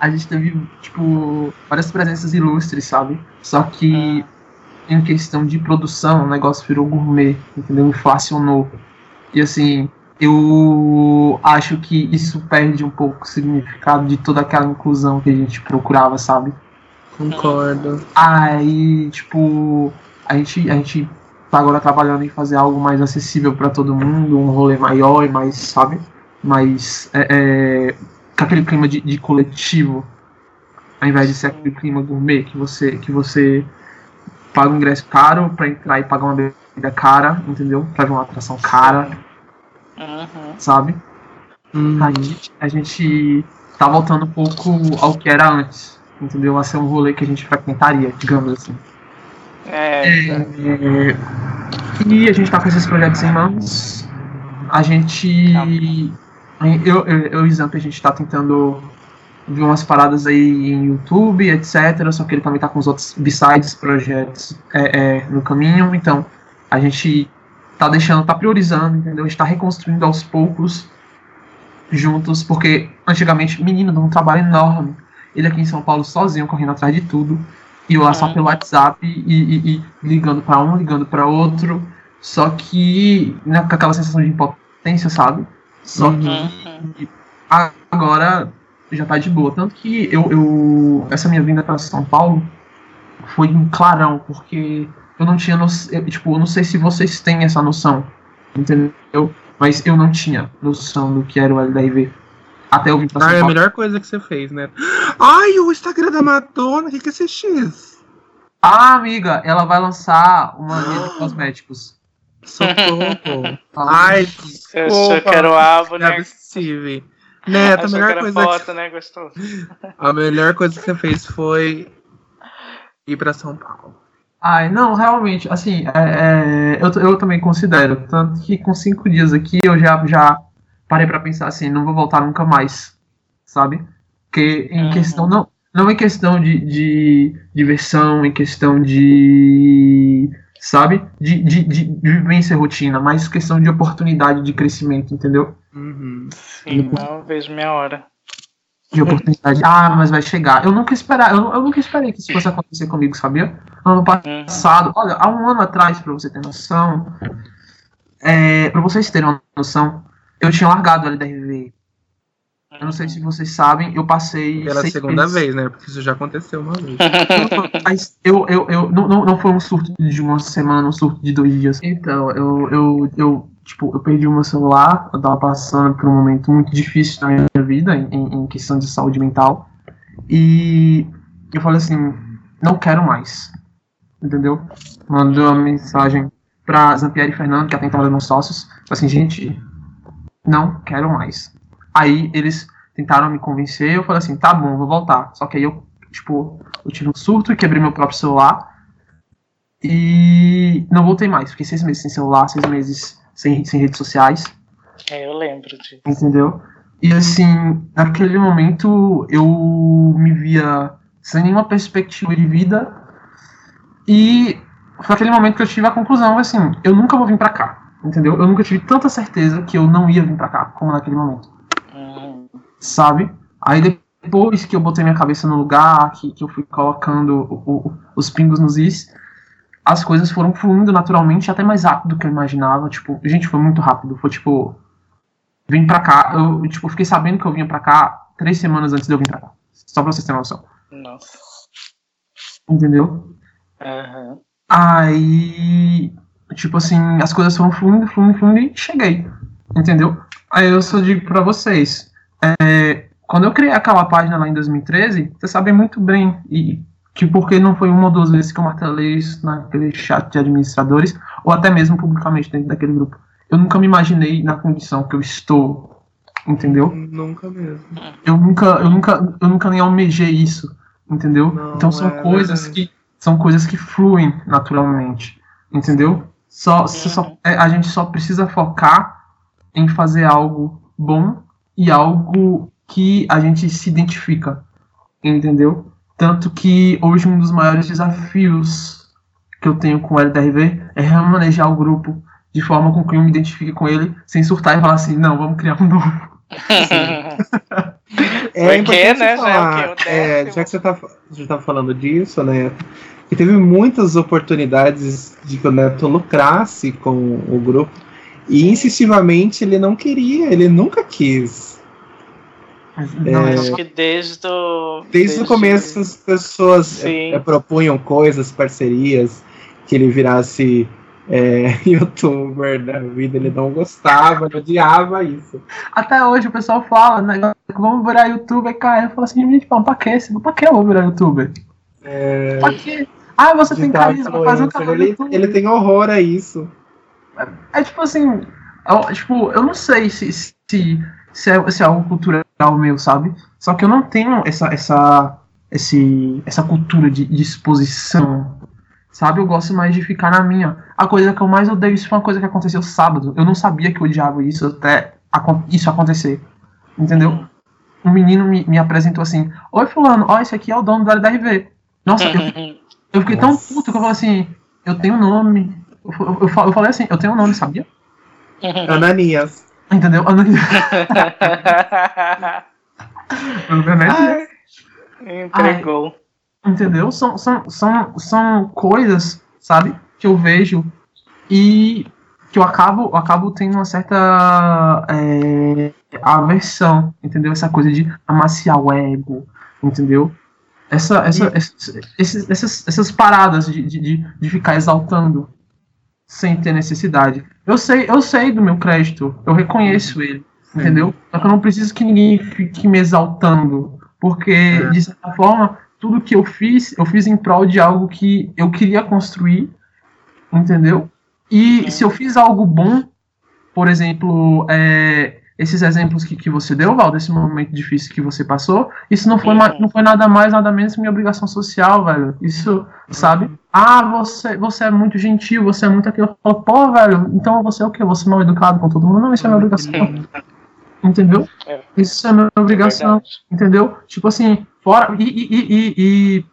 A gente teve, tipo, várias presenças ilustres, sabe? Só que em questão de produção, o negócio virou gourmet, entendeu? Inflacionou. E assim, eu acho que isso perde um pouco o significado de toda aquela inclusão que a gente procurava, sabe? Concordo. Aí, tipo, a gente, a gente tá agora trabalhando em fazer algo mais acessível para todo mundo, um rolê maior e mais, sabe? Mais. É, é, com aquele clima de, de coletivo, ao invés de ser aquele clima gourmet que você, que você paga um ingresso caro para entrar e pagar uma bebida cara, entendeu? Pra ver uma atração cara Uhum. Sabe? Uhum. A, gente, a gente tá voltando um pouco ao que era antes. Entendeu? A ser um rolê que a gente frequentaria, digamos assim. É. é e a gente tá com esses projetos em mãos. A gente. Eu, eu, eu e o a gente tá tentando ver umas paradas aí em YouTube, etc. Só que ele também tá com os outros besides projetos é, é, no caminho. Então, a gente tá deixando, tá priorizando, entendeu? Está reconstruindo aos poucos juntos, porque antigamente menino dava um trabalho enorme. Ele aqui em São Paulo sozinho, correndo atrás de tudo, e eu lá só pelo WhatsApp e, e, e ligando para um, ligando para outro, só que né, com aquela sensação de impotência, sabe? Só que uhum. agora já tá de boa. Tanto que eu, eu essa minha vinda para São Paulo foi um clarão, porque eu não tinha noção, tipo, eu não sei se vocês têm essa noção, entendeu? Mas eu não tinha noção do que era o LDRV. Até eu vim pra São Ah, é a melhor coisa que você fez, né? Ai, o Instagram da Madonna, o que, que é esse X? Ah, amiga, ela vai lançar uma linha de *gasps* cosméticos. Socorro. Ai, eu só quero árvore, né? Steve. Neto, a melhor coisa. Foto, que... né? Gostoso. *laughs* A melhor coisa que você fez foi ir pra São Paulo. Ai, não, realmente, assim, é, é, eu, eu também considero. Tanto que com cinco dias aqui eu já, já parei para pensar assim, não vou voltar nunca mais, sabe? Porque em uhum. questão, não, não em questão de, de diversão, em questão de, sabe? De, de, de vivência rotina, mas questão de oportunidade de crescimento, entendeu? Uhum. Sim, não vejo minha hora de oportunidade. *laughs* Ah, mas vai chegar. Eu nunca esperava, eu, eu, nunca esperei que isso fosse acontecer comigo, sabia? Ano passado, olha, há um ano atrás, para você ter noção, é, para vocês terem uma noção, eu tinha largado o LDRV. Eu não sei se vocês sabem, eu passei. Pela segunda meses. vez, né? Porque isso já aconteceu uma vez. *laughs* Mas eu, eu, eu não, não foi um surto de uma semana, um surto de dois dias. Então, eu, eu, eu tipo, eu perdi o meu celular, eu tava passando por um momento muito difícil na minha vida, em, em questão de saúde mental. E eu falei assim, não quero mais. Entendeu? Mandou uma mensagem pra Zampieri e Fernando, que até então eram meus sócios. Assim, gente, não quero mais. Aí eles tentaram me convencer, eu falei assim, tá bom, vou voltar. Só que aí eu, tipo, eu tive um surto e quebrei meu próprio celular. E não voltei mais. Fiquei seis meses sem celular, seis meses sem, sem redes sociais. É, eu lembro disso. Entendeu? E assim, naquele momento eu me via sem nenhuma perspectiva de vida. E foi aquele momento que eu tive a conclusão, assim, eu nunca vou vir pra cá. Entendeu? Eu nunca tive tanta certeza que eu não ia vir pra cá como naquele momento. Sabe? Aí depois que eu botei minha cabeça no lugar, que, que eu fui colocando o, o, os pingos nos is, as coisas foram fluindo naturalmente, até mais rápido do que eu imaginava. Tipo, gente, foi muito rápido. Foi tipo. Vim pra cá. Eu, tipo, fiquei sabendo que eu vinha pra cá três semanas antes de eu vir pra cá. Só pra vocês terem noção. Nossa. Entendeu? Uhum. Aí. Tipo assim, as coisas foram fluindo, fluindo, fluindo e cheguei. Entendeu? Aí eu só digo pra vocês. É, quando eu criei aquela página lá em 2013, vocês sabem muito bem. E que porque não foi uma ou duas vezes que eu martelei isso naquele chat de administradores, ou até mesmo publicamente dentro daquele grupo. Eu nunca me imaginei na condição que eu estou, entendeu? Nunca mesmo. Eu nunca, eu nunca, eu nunca nem almejei isso, entendeu? Não, então são é coisas que são coisas que fluem naturalmente, entendeu? Só, só é, a gente só precisa focar em fazer algo bom e algo que a gente se identifica, entendeu? Tanto que hoje um dos maiores desafios que eu tenho com o LDRV é remanejar o grupo de forma com que eu me identifique com ele, sem surtar e falar assim, não, vamos criar um novo. *laughs* é Porque, né, falar, já, é, é já que você tá, já tá falando disso, né? E teve muitas oportunidades de que o Neto lucrasse com o grupo. E insistivamente ele não queria, ele nunca quis não, é, acho que desde o. Desde, desde o começo as pessoas é, propunham coisas, parcerias, que ele virasse é, *laughs* youtuber da vida, ele não gostava, ele odiava isso. Até hoje o pessoal fala, né? Vamos virar youtuber, cara. Eu falo assim, gente, pra quê? Pra que eu vou virar youtuber? É... Pra quê? Ah, você tem carisma, faz um canal ele, ele tem horror a isso. É, é tipo assim, eu, tipo, eu não sei se, se se é, se é algo cultural meu, sabe? Só que eu não tenho essa, essa, esse, essa cultura de, de exposição, sabe? Eu gosto mais de ficar na minha. A coisa que eu mais odeio, isso foi uma coisa que aconteceu sábado. Eu não sabia que eu odiava isso até isso acontecer. Entendeu? Um menino me, me apresentou assim: Oi, Fulano, ó, esse aqui é o dono do LDRV. Nossa, eu, eu fiquei tão puto que eu falei assim: Eu tenho nome. Eu, eu, falei assim: Eu tenho um nome, sabia? *laughs* Ananias. Entendeu? *laughs* Ai, entregou. Ai, entendeu? São, são, são, são coisas, sabe, que eu vejo e que eu acabo, eu acabo tendo uma certa é, aversão, entendeu? Essa coisa de amaciar o ego, entendeu? Essa, essa, essa esses, essas, essas paradas de, de, de ficar exaltando sem ter necessidade. Eu sei, eu sei do meu crédito, eu reconheço ele, Sim. entendeu? Só que eu não preciso que ninguém fique me exaltando, porque é. de certa forma tudo que eu fiz, eu fiz em prol de algo que eu queria construir, entendeu? E se eu fiz algo bom, por exemplo, é, esses exemplos que, que você deu, Val, desse momento difícil que você passou, isso não foi, não foi nada mais, nada menos que minha obrigação social, velho. Isso, sabe? Ah, você, você é muito gentil, você é muito aquilo. Eu falo, pô, velho, então você é o quê? Você é mal educado com todo mundo? Não, isso é minha obrigação. Entendeu? É. Isso é minha obrigação. Entendeu? Tipo assim, fora. E, e, e,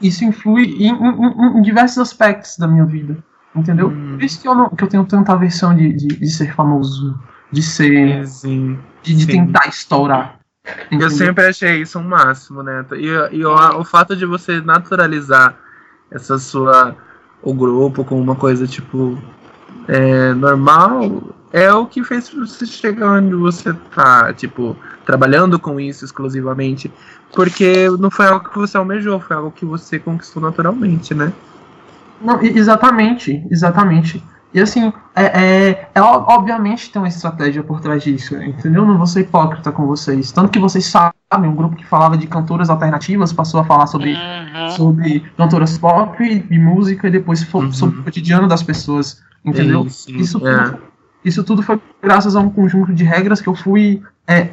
e isso influi em, em, em, diversos aspectos da minha vida. Entendeu? Hum. Por isso que eu, não, que eu tenho tanta aversão de, de, de ser famoso de ser. Sim, de, de tentar estourar. Entendeu? Eu sempre achei isso um máximo, né? E, e o, o fato de você naturalizar essa sua. o grupo com uma coisa tipo. É, normal, é o que fez você chegar onde você tá, tipo, trabalhando com isso exclusivamente. Porque não foi algo que você almejou, foi algo que você conquistou naturalmente, né? Não, exatamente, exatamente. E assim, é, é, é, obviamente tem uma estratégia por trás disso, entendeu? Não vou ser hipócrita com vocês. Tanto que vocês sabem, um grupo que falava de cantoras alternativas passou a falar sobre, uhum. sobre cantoras pop e música e depois uhum. sobre o cotidiano das pessoas, entendeu? Sim, sim. Isso, é. tudo, isso tudo foi graças a um conjunto de regras que eu fui é,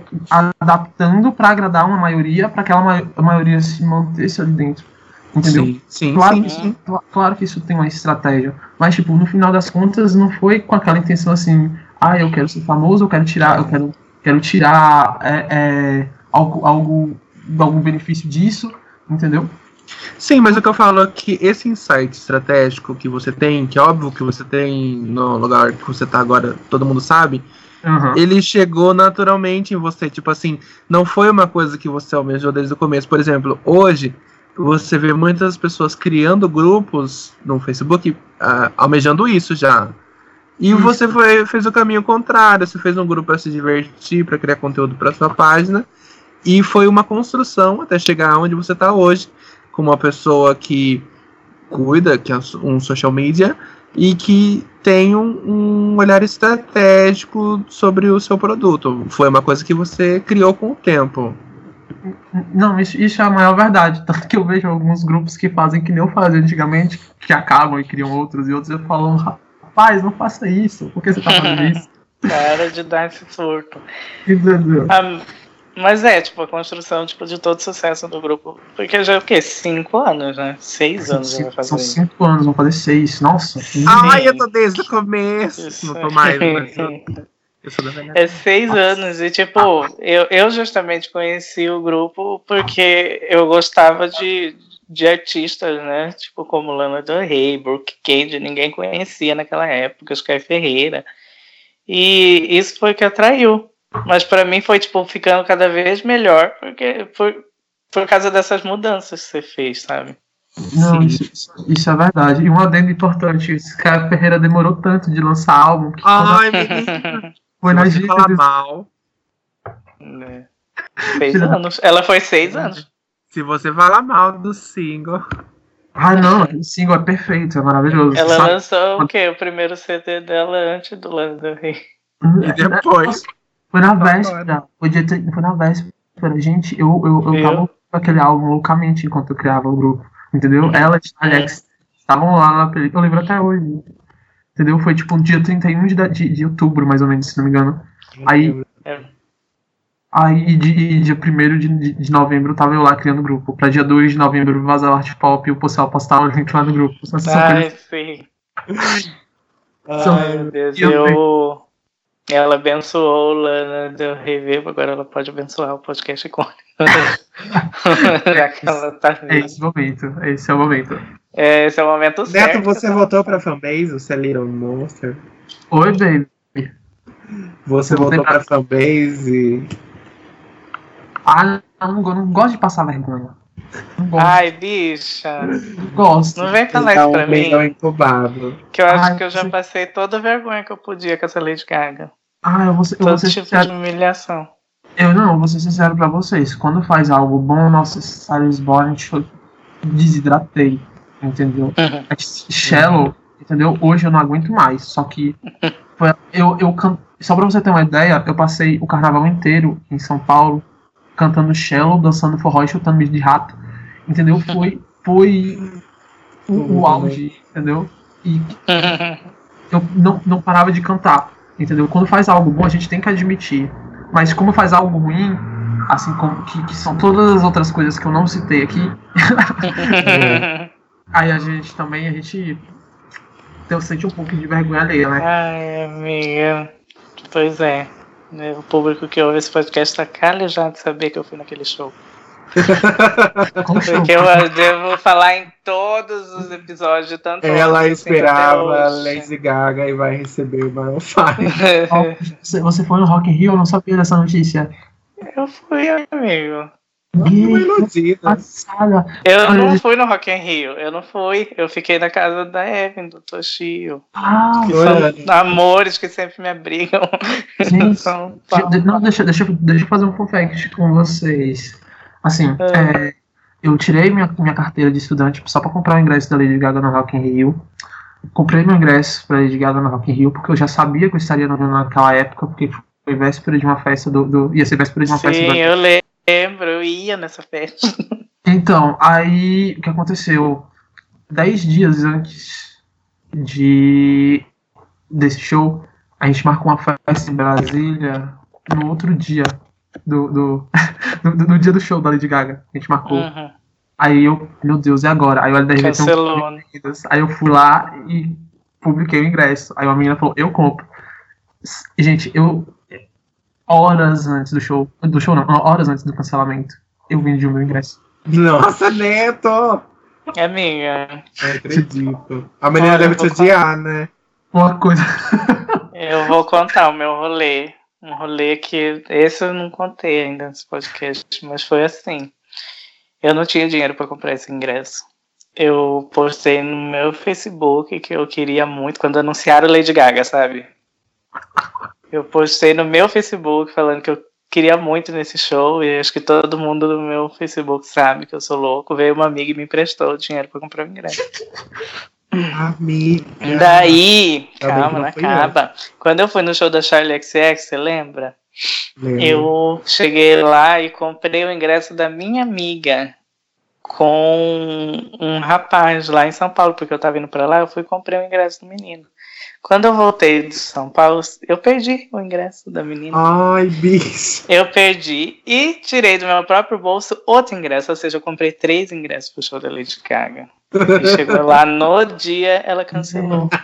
adaptando para agradar uma maioria, para que aquela maioria se mantesse ali dentro. Entendeu? Sim, sim, claro, sim, sim. claro que isso tem uma estratégia. Mas, tipo, no final das contas, não foi com aquela intenção assim, ah, eu quero ser famoso, eu quero tirar, eu quero, quero tirar é, é, algo, algo, algum benefício disso, entendeu? Sim, mas o que eu falo é que esse insight estratégico que você tem, que é óbvio que você tem no lugar que você está agora, todo mundo sabe, uhum. ele chegou naturalmente em você. Tipo assim, não foi uma coisa que você almejou desde o começo. Por exemplo, hoje você vê muitas pessoas criando grupos no Facebook uh, almejando isso já. E isso. você foi, fez o caminho contrário, você fez um grupo para se divertir, para criar conteúdo para sua página, e foi uma construção até chegar onde você está hoje, como uma pessoa que cuida, que é um social media, e que tem um, um, olhar estratégico sobre o seu produto. Foi uma coisa que você criou com o tempo. Não, isso, isso, é a maior verdade. Tanto que eu vejo alguns grupos que fazem que nem eu fazia antigamente, que acabam e criam outros, e outros eu falo, rapaz, não faça isso, por que você tá fazendo isso? *laughs* Para de dar esse surto. Entendeu? Ah, mas é, tipo, a construção tipo, de todo o sucesso do grupo. Porque já é o quê? Cinco anos, né? Seis anos cinco, vai fazer. São cinco anos, vão fazer seis. Nossa. Ai, eu tô desde o começo. Isso. Não tô mais, *laughs* é seis anos. E, tipo, eu, eu justamente conheci o grupo porque eu gostava de, de artistas, né? Tipo, como Lana Del Rey, Brooke Cage, ninguém conhecia naquela época, Oscar Ferreira. E isso foi que atraiu. Mas para mim foi, tipo, ficando cada vez melhor, porque por, por causa dessas mudanças que você fez, sabe? Não, isso, isso, é verdade. E um adendo importante, esse cara Ferreira demorou tanto de lançar álbum. Ai, menino. *laughs* Foi na gente. falar mal. É. Seis anos. Ela foi seis anos. Se você falar mal do single. Ah, não, o single é perfeito, é maravilhoso. Ela Sabe? lançou o quê? O primeiro CD dela antes do Lana do Rey. E depois. Foi na véspera. Foi, foi na véspera. Gente, eu, eu, eu tava com aquele álbum loucamente enquanto eu criava o grupo. Entendeu? Ela e Alex estavam lá na película. Eu lembro até hoje. Entendeu? Foi tipo um dia 31 de, de, de outubro, mais ou menos, se não me engano. Aí. É. Aí, de, dia 1 de, de, novembro, tava eu lá criando grupo. Pra dia 2 de novembro, vazar o Art Pop e o pessoal postar o link lá no grupo. Ai, sim. Ai, meu Deus. Eu... Ela abençoou Lana do Revivo, agora ela pode abençoar o podcast com Já que *laughs* *laughs* ela tá É esse momento, esse é o momento. É, esse é o momento Neto, certo. Neto, você voltou pra fanbase, você é Little Monster? Oi, baby. Você voltou pra fanbase? Ah, não, não gosto de passar vergonha. Ai, bicha. Gosto. Não vem falar isso pra mim. incubado. Que eu acho Ai, que eu já você... passei toda a vergonha que eu podia com essa Lady Gaga. Ah, eu vou, eu Todo vou tipo sincero. de humilhação. Eu não, vou ser sincero pra vocês. Quando faz algo bom, nossa, Stars Born, eu desidratei entendeu? Uhum. É shallow, entendeu? Hoje eu não aguento mais. Só que foi, eu, eu só pra você ter uma ideia, eu passei o carnaval inteiro em São Paulo cantando Shallow, dançando forró e chutando bicho de rato. Entendeu? Foi, foi o, o auge, entendeu? E eu não, não parava de cantar, entendeu? Quando faz algo bom, a gente tem que admitir. Mas como faz algo ruim, assim como que, que são todas as outras coisas que eu não citei aqui, *laughs* Aí a gente também, a gente eu sente um pouco de vergonha alheia, né? Ai, amiga. Pois é. O público que ouve esse podcast tá calejado de saber que eu fui naquele show. *laughs* Porque eu devo falar em todos os episódios de tanto Ela esperava Lady Gaga e vai receber o Maroon 5. você foi no Rock in Rio? Eu não sabia dessa notícia. Eu fui, amigo. Gay, passada. Eu não fui no Rock in Rio, eu não fui. Eu fiquei na casa da Evan, do Toshio. Ah, que são amores que sempre me abrigam. *laughs* Gente, não, deixa, deixa, deixa eu fazer um fact com vocês. Assim, é. É, eu tirei minha, minha carteira de estudante só para comprar o ingresso da Lady Gaga no Rock in Rio. Comprei meu ingresso para Lady Gaga no Rock in Rio porque eu já sabia que eu estaria naquela época, porque foi véspera de uma festa do. do ia ser véspera de uma Sim, festa Sim, eu lembro lembro, eu ia nessa festa. Então, aí o que aconteceu? Dez dias antes de desse show, a gente marcou uma festa em Brasília no outro dia do, do, *laughs* do, do dia do show da Lady Gaga. A gente marcou. Uhum. Aí eu, meu Deus, e agora? Aí o LDRV Cancelou. Um... Aí eu fui lá e publiquei o ingresso. Aí uma menina falou, eu compro. Gente, eu horas antes do show. Do show não, horas antes do cancelamento. Eu vendi o meu ingresso. Nossa, Neto! É minha. Não acredito. A menina deve te odiar, né? Uma coisa. eu vou contar o meu rolê. Um rolê que. Esse eu não contei ainda nesse podcast, mas foi assim. Eu não tinha dinheiro para comprar esse ingresso. Eu postei no meu Facebook que eu queria muito quando anunciaram Lady Gaga, sabe? Eu postei no meu Facebook falando que eu queria muito nesse show e acho que todo mundo do meu Facebook sabe que eu sou louco. Veio uma amiga e me emprestou dinheiro para comprar o ingresso. Amiga. Daí, calma, não acaba. Quando eu fui no show da Charlie XX, você lembra? Lembra. Eu cheguei lá e comprei o ingresso da minha amiga com um rapaz lá em São Paulo, porque eu tava indo para lá, eu fui e comprei o ingresso do menino. Quando eu voltei de São Paulo, eu perdi o ingresso da menina. Ai, bicho. Eu perdi e tirei do meu próprio bolso outro ingresso, ou seja, eu comprei três ingressos pro show da Lady Gaga. E chegou lá no dia, ela cancelou. *laughs*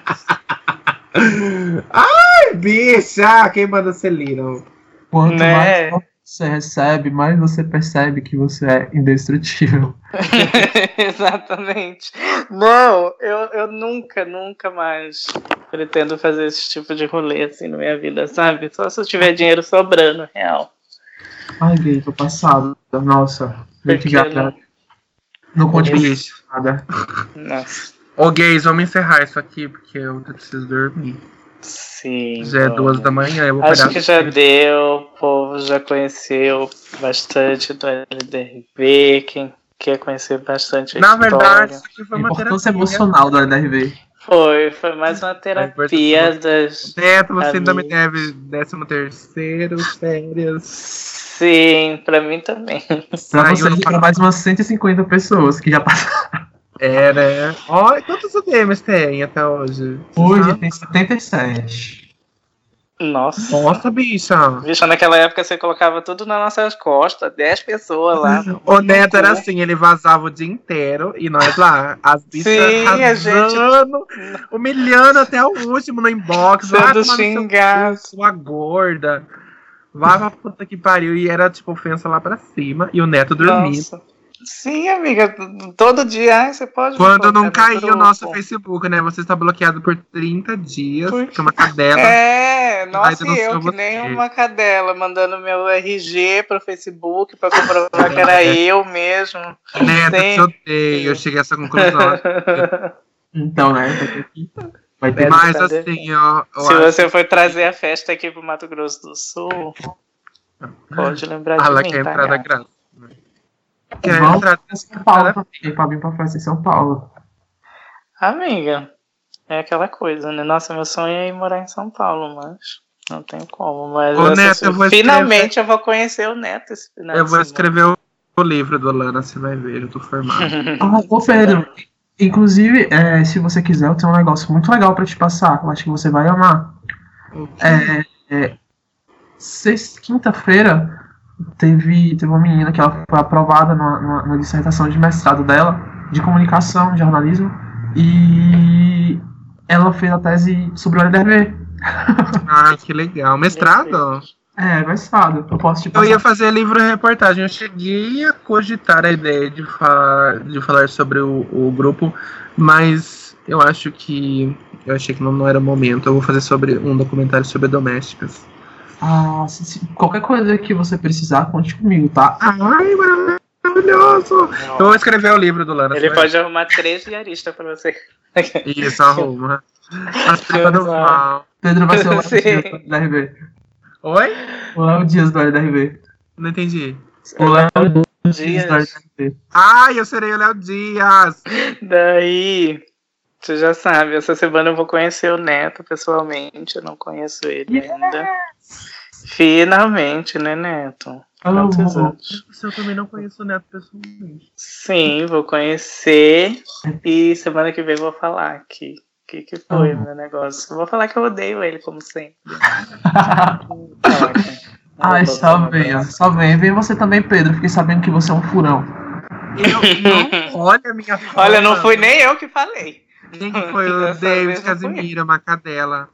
Ai, bicha! Quem manda Celina? Quanto né? mais você recebe, mais você percebe que você é indestrutível. *laughs* Exatamente. Não, eu, eu nunca, nunca mais pretendo fazer esse tipo de rolê assim na minha vida, sabe? Só se eu tiver dinheiro sobrando, real. Ai, gay, tô passado. Nossa, Lady Gaga. Não, não conte isso. Nada. Nossa. Ô, gays, vamos encerrar isso aqui, porque eu preciso dormir. Sim. Já é duas da manhã. Eu vou Acho que já deu, o povo já conheceu bastante do LDRV. Quem quer conhecer bastante a Na história. verdade, isso aqui foi uma importância emocional do LDRV. Foi, foi mais uma terapia das. Neto, você ainda me deve 13 terceiro, férias. Sim, pra mim também. Pra você, para mais umas 150 pessoas que já passaram. É, né? Olha, quantos UDMs tem até hoje? Hoje tem 77. Nossa. Nossa, bicha. Bicha, naquela época você colocava tudo nas nossas costas, 10 pessoas lá. *laughs* O Neto era assim, ele vazava o dia inteiro e nós lá, as bichas Sim, arrasando, gente... humilhando até o último no inbox. Sendo xingado. Sua gorda. Vai pra puta que pariu. E era tipo ofensa lá pra cima. E o Neto dormindo. Nossa. Sim, amiga, todo dia você pode. Quando não cair o nosso Facebook, né? Você está bloqueado por 30 dias, por que é uma cadela. É, nossa, e eu que você. nem uma cadela, mandando meu RG pro Facebook pra *laughs* comprovar que era eu mesmo. Neto, eu odeio, eu cheguei a essa conclusão. *laughs* então, né? Vai ter mais assim, ó. Se acho. você for trazer a festa aqui pro Mato Grosso do Sul, pode lembrar de Ela mim, quer tá, entrada grátis. Que é pra São Paulo pra vir pra em São Paulo. Amiga, é aquela coisa, né? Nossa, meu sonho é ir morar em São Paulo, mas não tem como. Mas Ô, Neto, eu vou finalmente escrever... eu vou conhecer o Neto esse final. Eu vou escrever o, o livro do Lana, você vai ver, eu tô formado. *laughs* ah, ô Pedro, inclusive, é, se você quiser, eu tenho um negócio muito legal pra te passar. Eu acho que você vai amar. É, é, quinta-feira teve, teve uma menina que ela foi aprovada na, na, dissertação de mestrado dela, de comunicação, de jornalismo, e ela fez a tese sobre o LDRV. *laughs* Ah, que legal. Mestrado? É, mestrado. Eu posso te passar. Eu ia fazer livro reportagem. Eu cheguei a cogitar a ideia de falar, de falar sobre o, o grupo, mas eu acho que. Eu achei que não, não era o momento. Eu vou fazer sobre um documentário sobre domésticas. Ah, se, se, qualquer coisa que você precisar, conte comigo, tá? Ai, maravilhoso! Eu vou escrever o livro do Lana. Ele pode arrumar três diaristas pra você. Isso, arruma. As primas do mal. Pedro vai ser o Léo Dias da RB. Oi? O Léo Dias do RB. Não entendi. O Léo Dias do RB. Ai, eu serei o Léo Dias! Daí. Você já sabe, essa semana eu vou conhecer o Neto pessoalmente, eu não conheço ele yes. ainda. Finalmente, né, Neto? Quantos anos? Eu também não conheço o Neto pessoalmente. Sim, vou conhecer e semana que vem vou falar aqui. O que, que foi o meu negócio? Vou falar que eu odeio ele, como sempre. *laughs* Ai, só venha, só venha. Vem você também, Pedro. Fiquei sabendo que você é um furão. Eu, não, *laughs* olha minha Olha, não fui nem eu que falei. Quem que foi *laughs* o David Casimira, Macadela?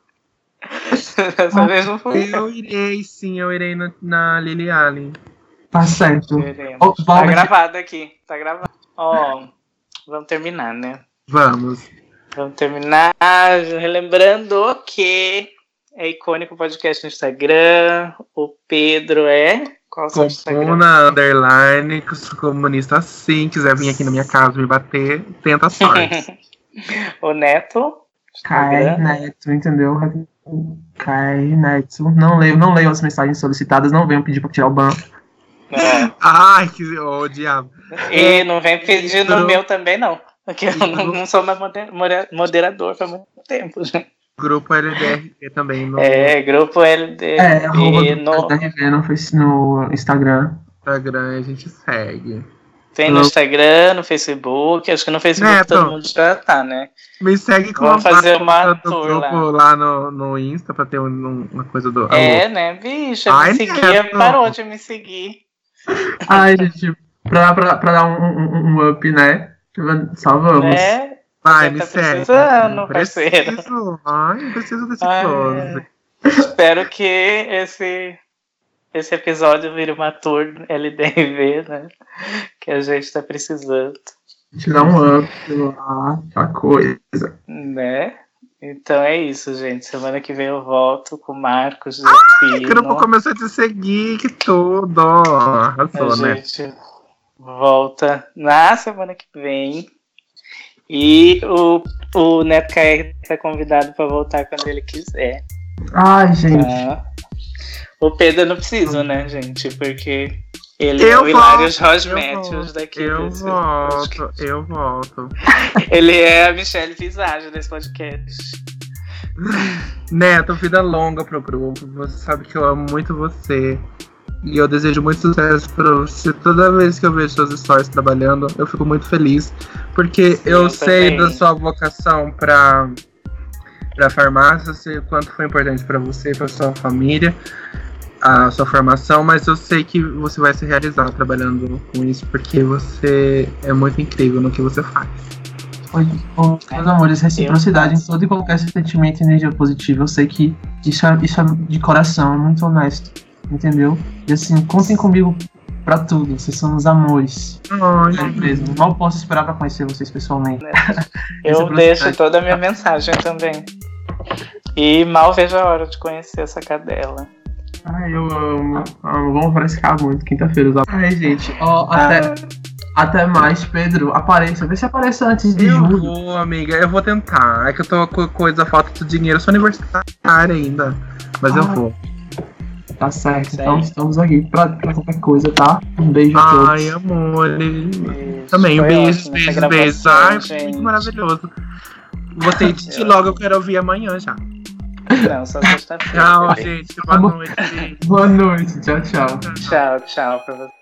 Dessa vez não foi. Eu irei, sim, eu irei na, na Lily Allen. Tá certo. Oh, tá gravado aqui, tá gravado. Ó, oh, vamos terminar, né? Vamos. Vamos terminar relembrando que é icônico podcast no Instagram. O Pedro é. Qual o Comuna underline, comunista sim. Quiser vir aqui na minha casa me bater, tenta sorte. *laughs* o Neto. Kai Neto, entendeu? Kai Neto. Não leio, não leio as mensagens solicitadas, não venham pedir pra tirar o ban. É. Ai, que oh, diabo. E não vem pedir no meu também, não. Porque eu não, não sou mais moderador faz muito tempo, já. Grupo LDRV também. No... É, grupo LDRV é, no... LDRV no, no Instagram. Instagram a gente segue. Tem no Instagram, no Facebook, acho que no Facebook Neto, todo mundo já tá, né? Me segue com Vamos fazer uma tour lá. lá no, no Insta pra ter um, uma coisa do. É, né, bicho? Ai, me seguia, parou de me seguir. *laughs* Ai, gente, pra, pra, pra dar um, um, um up, né? Salvamos. É. Vai, me tá segue. Precisando, parceiro. Preciso. Ai, preciso desse Ai, close. Espero que esse esse episódio vira uma tour LDV, né? Que a gente tá precisando. Dá um up lá, a coisa. Né? Então é isso, gente. Semana que vem eu volto com o Marcos. Ah, o grupo começou a te seguir, que tudo. Arrasou, a né? gente volta na semana que vem. E o, o Neto KR tá convidado para voltar quando ele quiser. Ai, gente. Tá? O Pedro não precisa, né, gente? Porque ele eu é o Hilários Rosmétios daqui. Eu volto, podcast. eu volto. *laughs* Ele é a Michelle Visage desse podcast. Neto, vida longa pro grupo. Você sabe que eu amo muito você. E eu desejo muito sucesso pra você. Toda vez que eu vejo suas stories trabalhando, eu fico muito feliz. Porque Sim, eu, eu sei da sua vocação pra, pra farmácia, sei o quanto foi importante para você e pra sua família a sua formação, mas eu sei que você vai se realizar trabalhando com isso, porque você é muito incrível no que você faz. Oi, meus amores, reciprocidade em todo e qualquer sentimento e energia positiva. Eu sei que isso é, isso é de coração, é muito honesto, entendeu? E assim, contem comigo pra tudo, vocês são os amores. Ai, é mesmo. Mal posso esperar pra conhecer vocês pessoalmente. *laughs* Eu deixo toda a minha mensagem também. E mal vejo a hora de conhecer essa cadela. Ai, eu amo. amo. Vamos frescar muito quinta-feira. Ai, gente, ó, até. Ah. Até mais, Pedro. Apareça. Vê se aparece antes de eu julho. Vou, amiga. Eu vou tentar. É que eu tô com coisa, falta de dinheiro. Eu sou universitária ainda. Mas eu vou. Tá certo. Então estamos aqui pra, pra qualquer coisa, tá? Um beijo a todos. Ai, amor. Também, um beijo, beijo, beijo. Ai, foi muito maravilhoso. Vou ter *laughs* de logo, eu quero ouvir amanhã já. Não, só *laughs* sexta-feira. Tchau, gente. Boa noite. Boa noite. Tchau, tchau. Tchau, tchau pra você.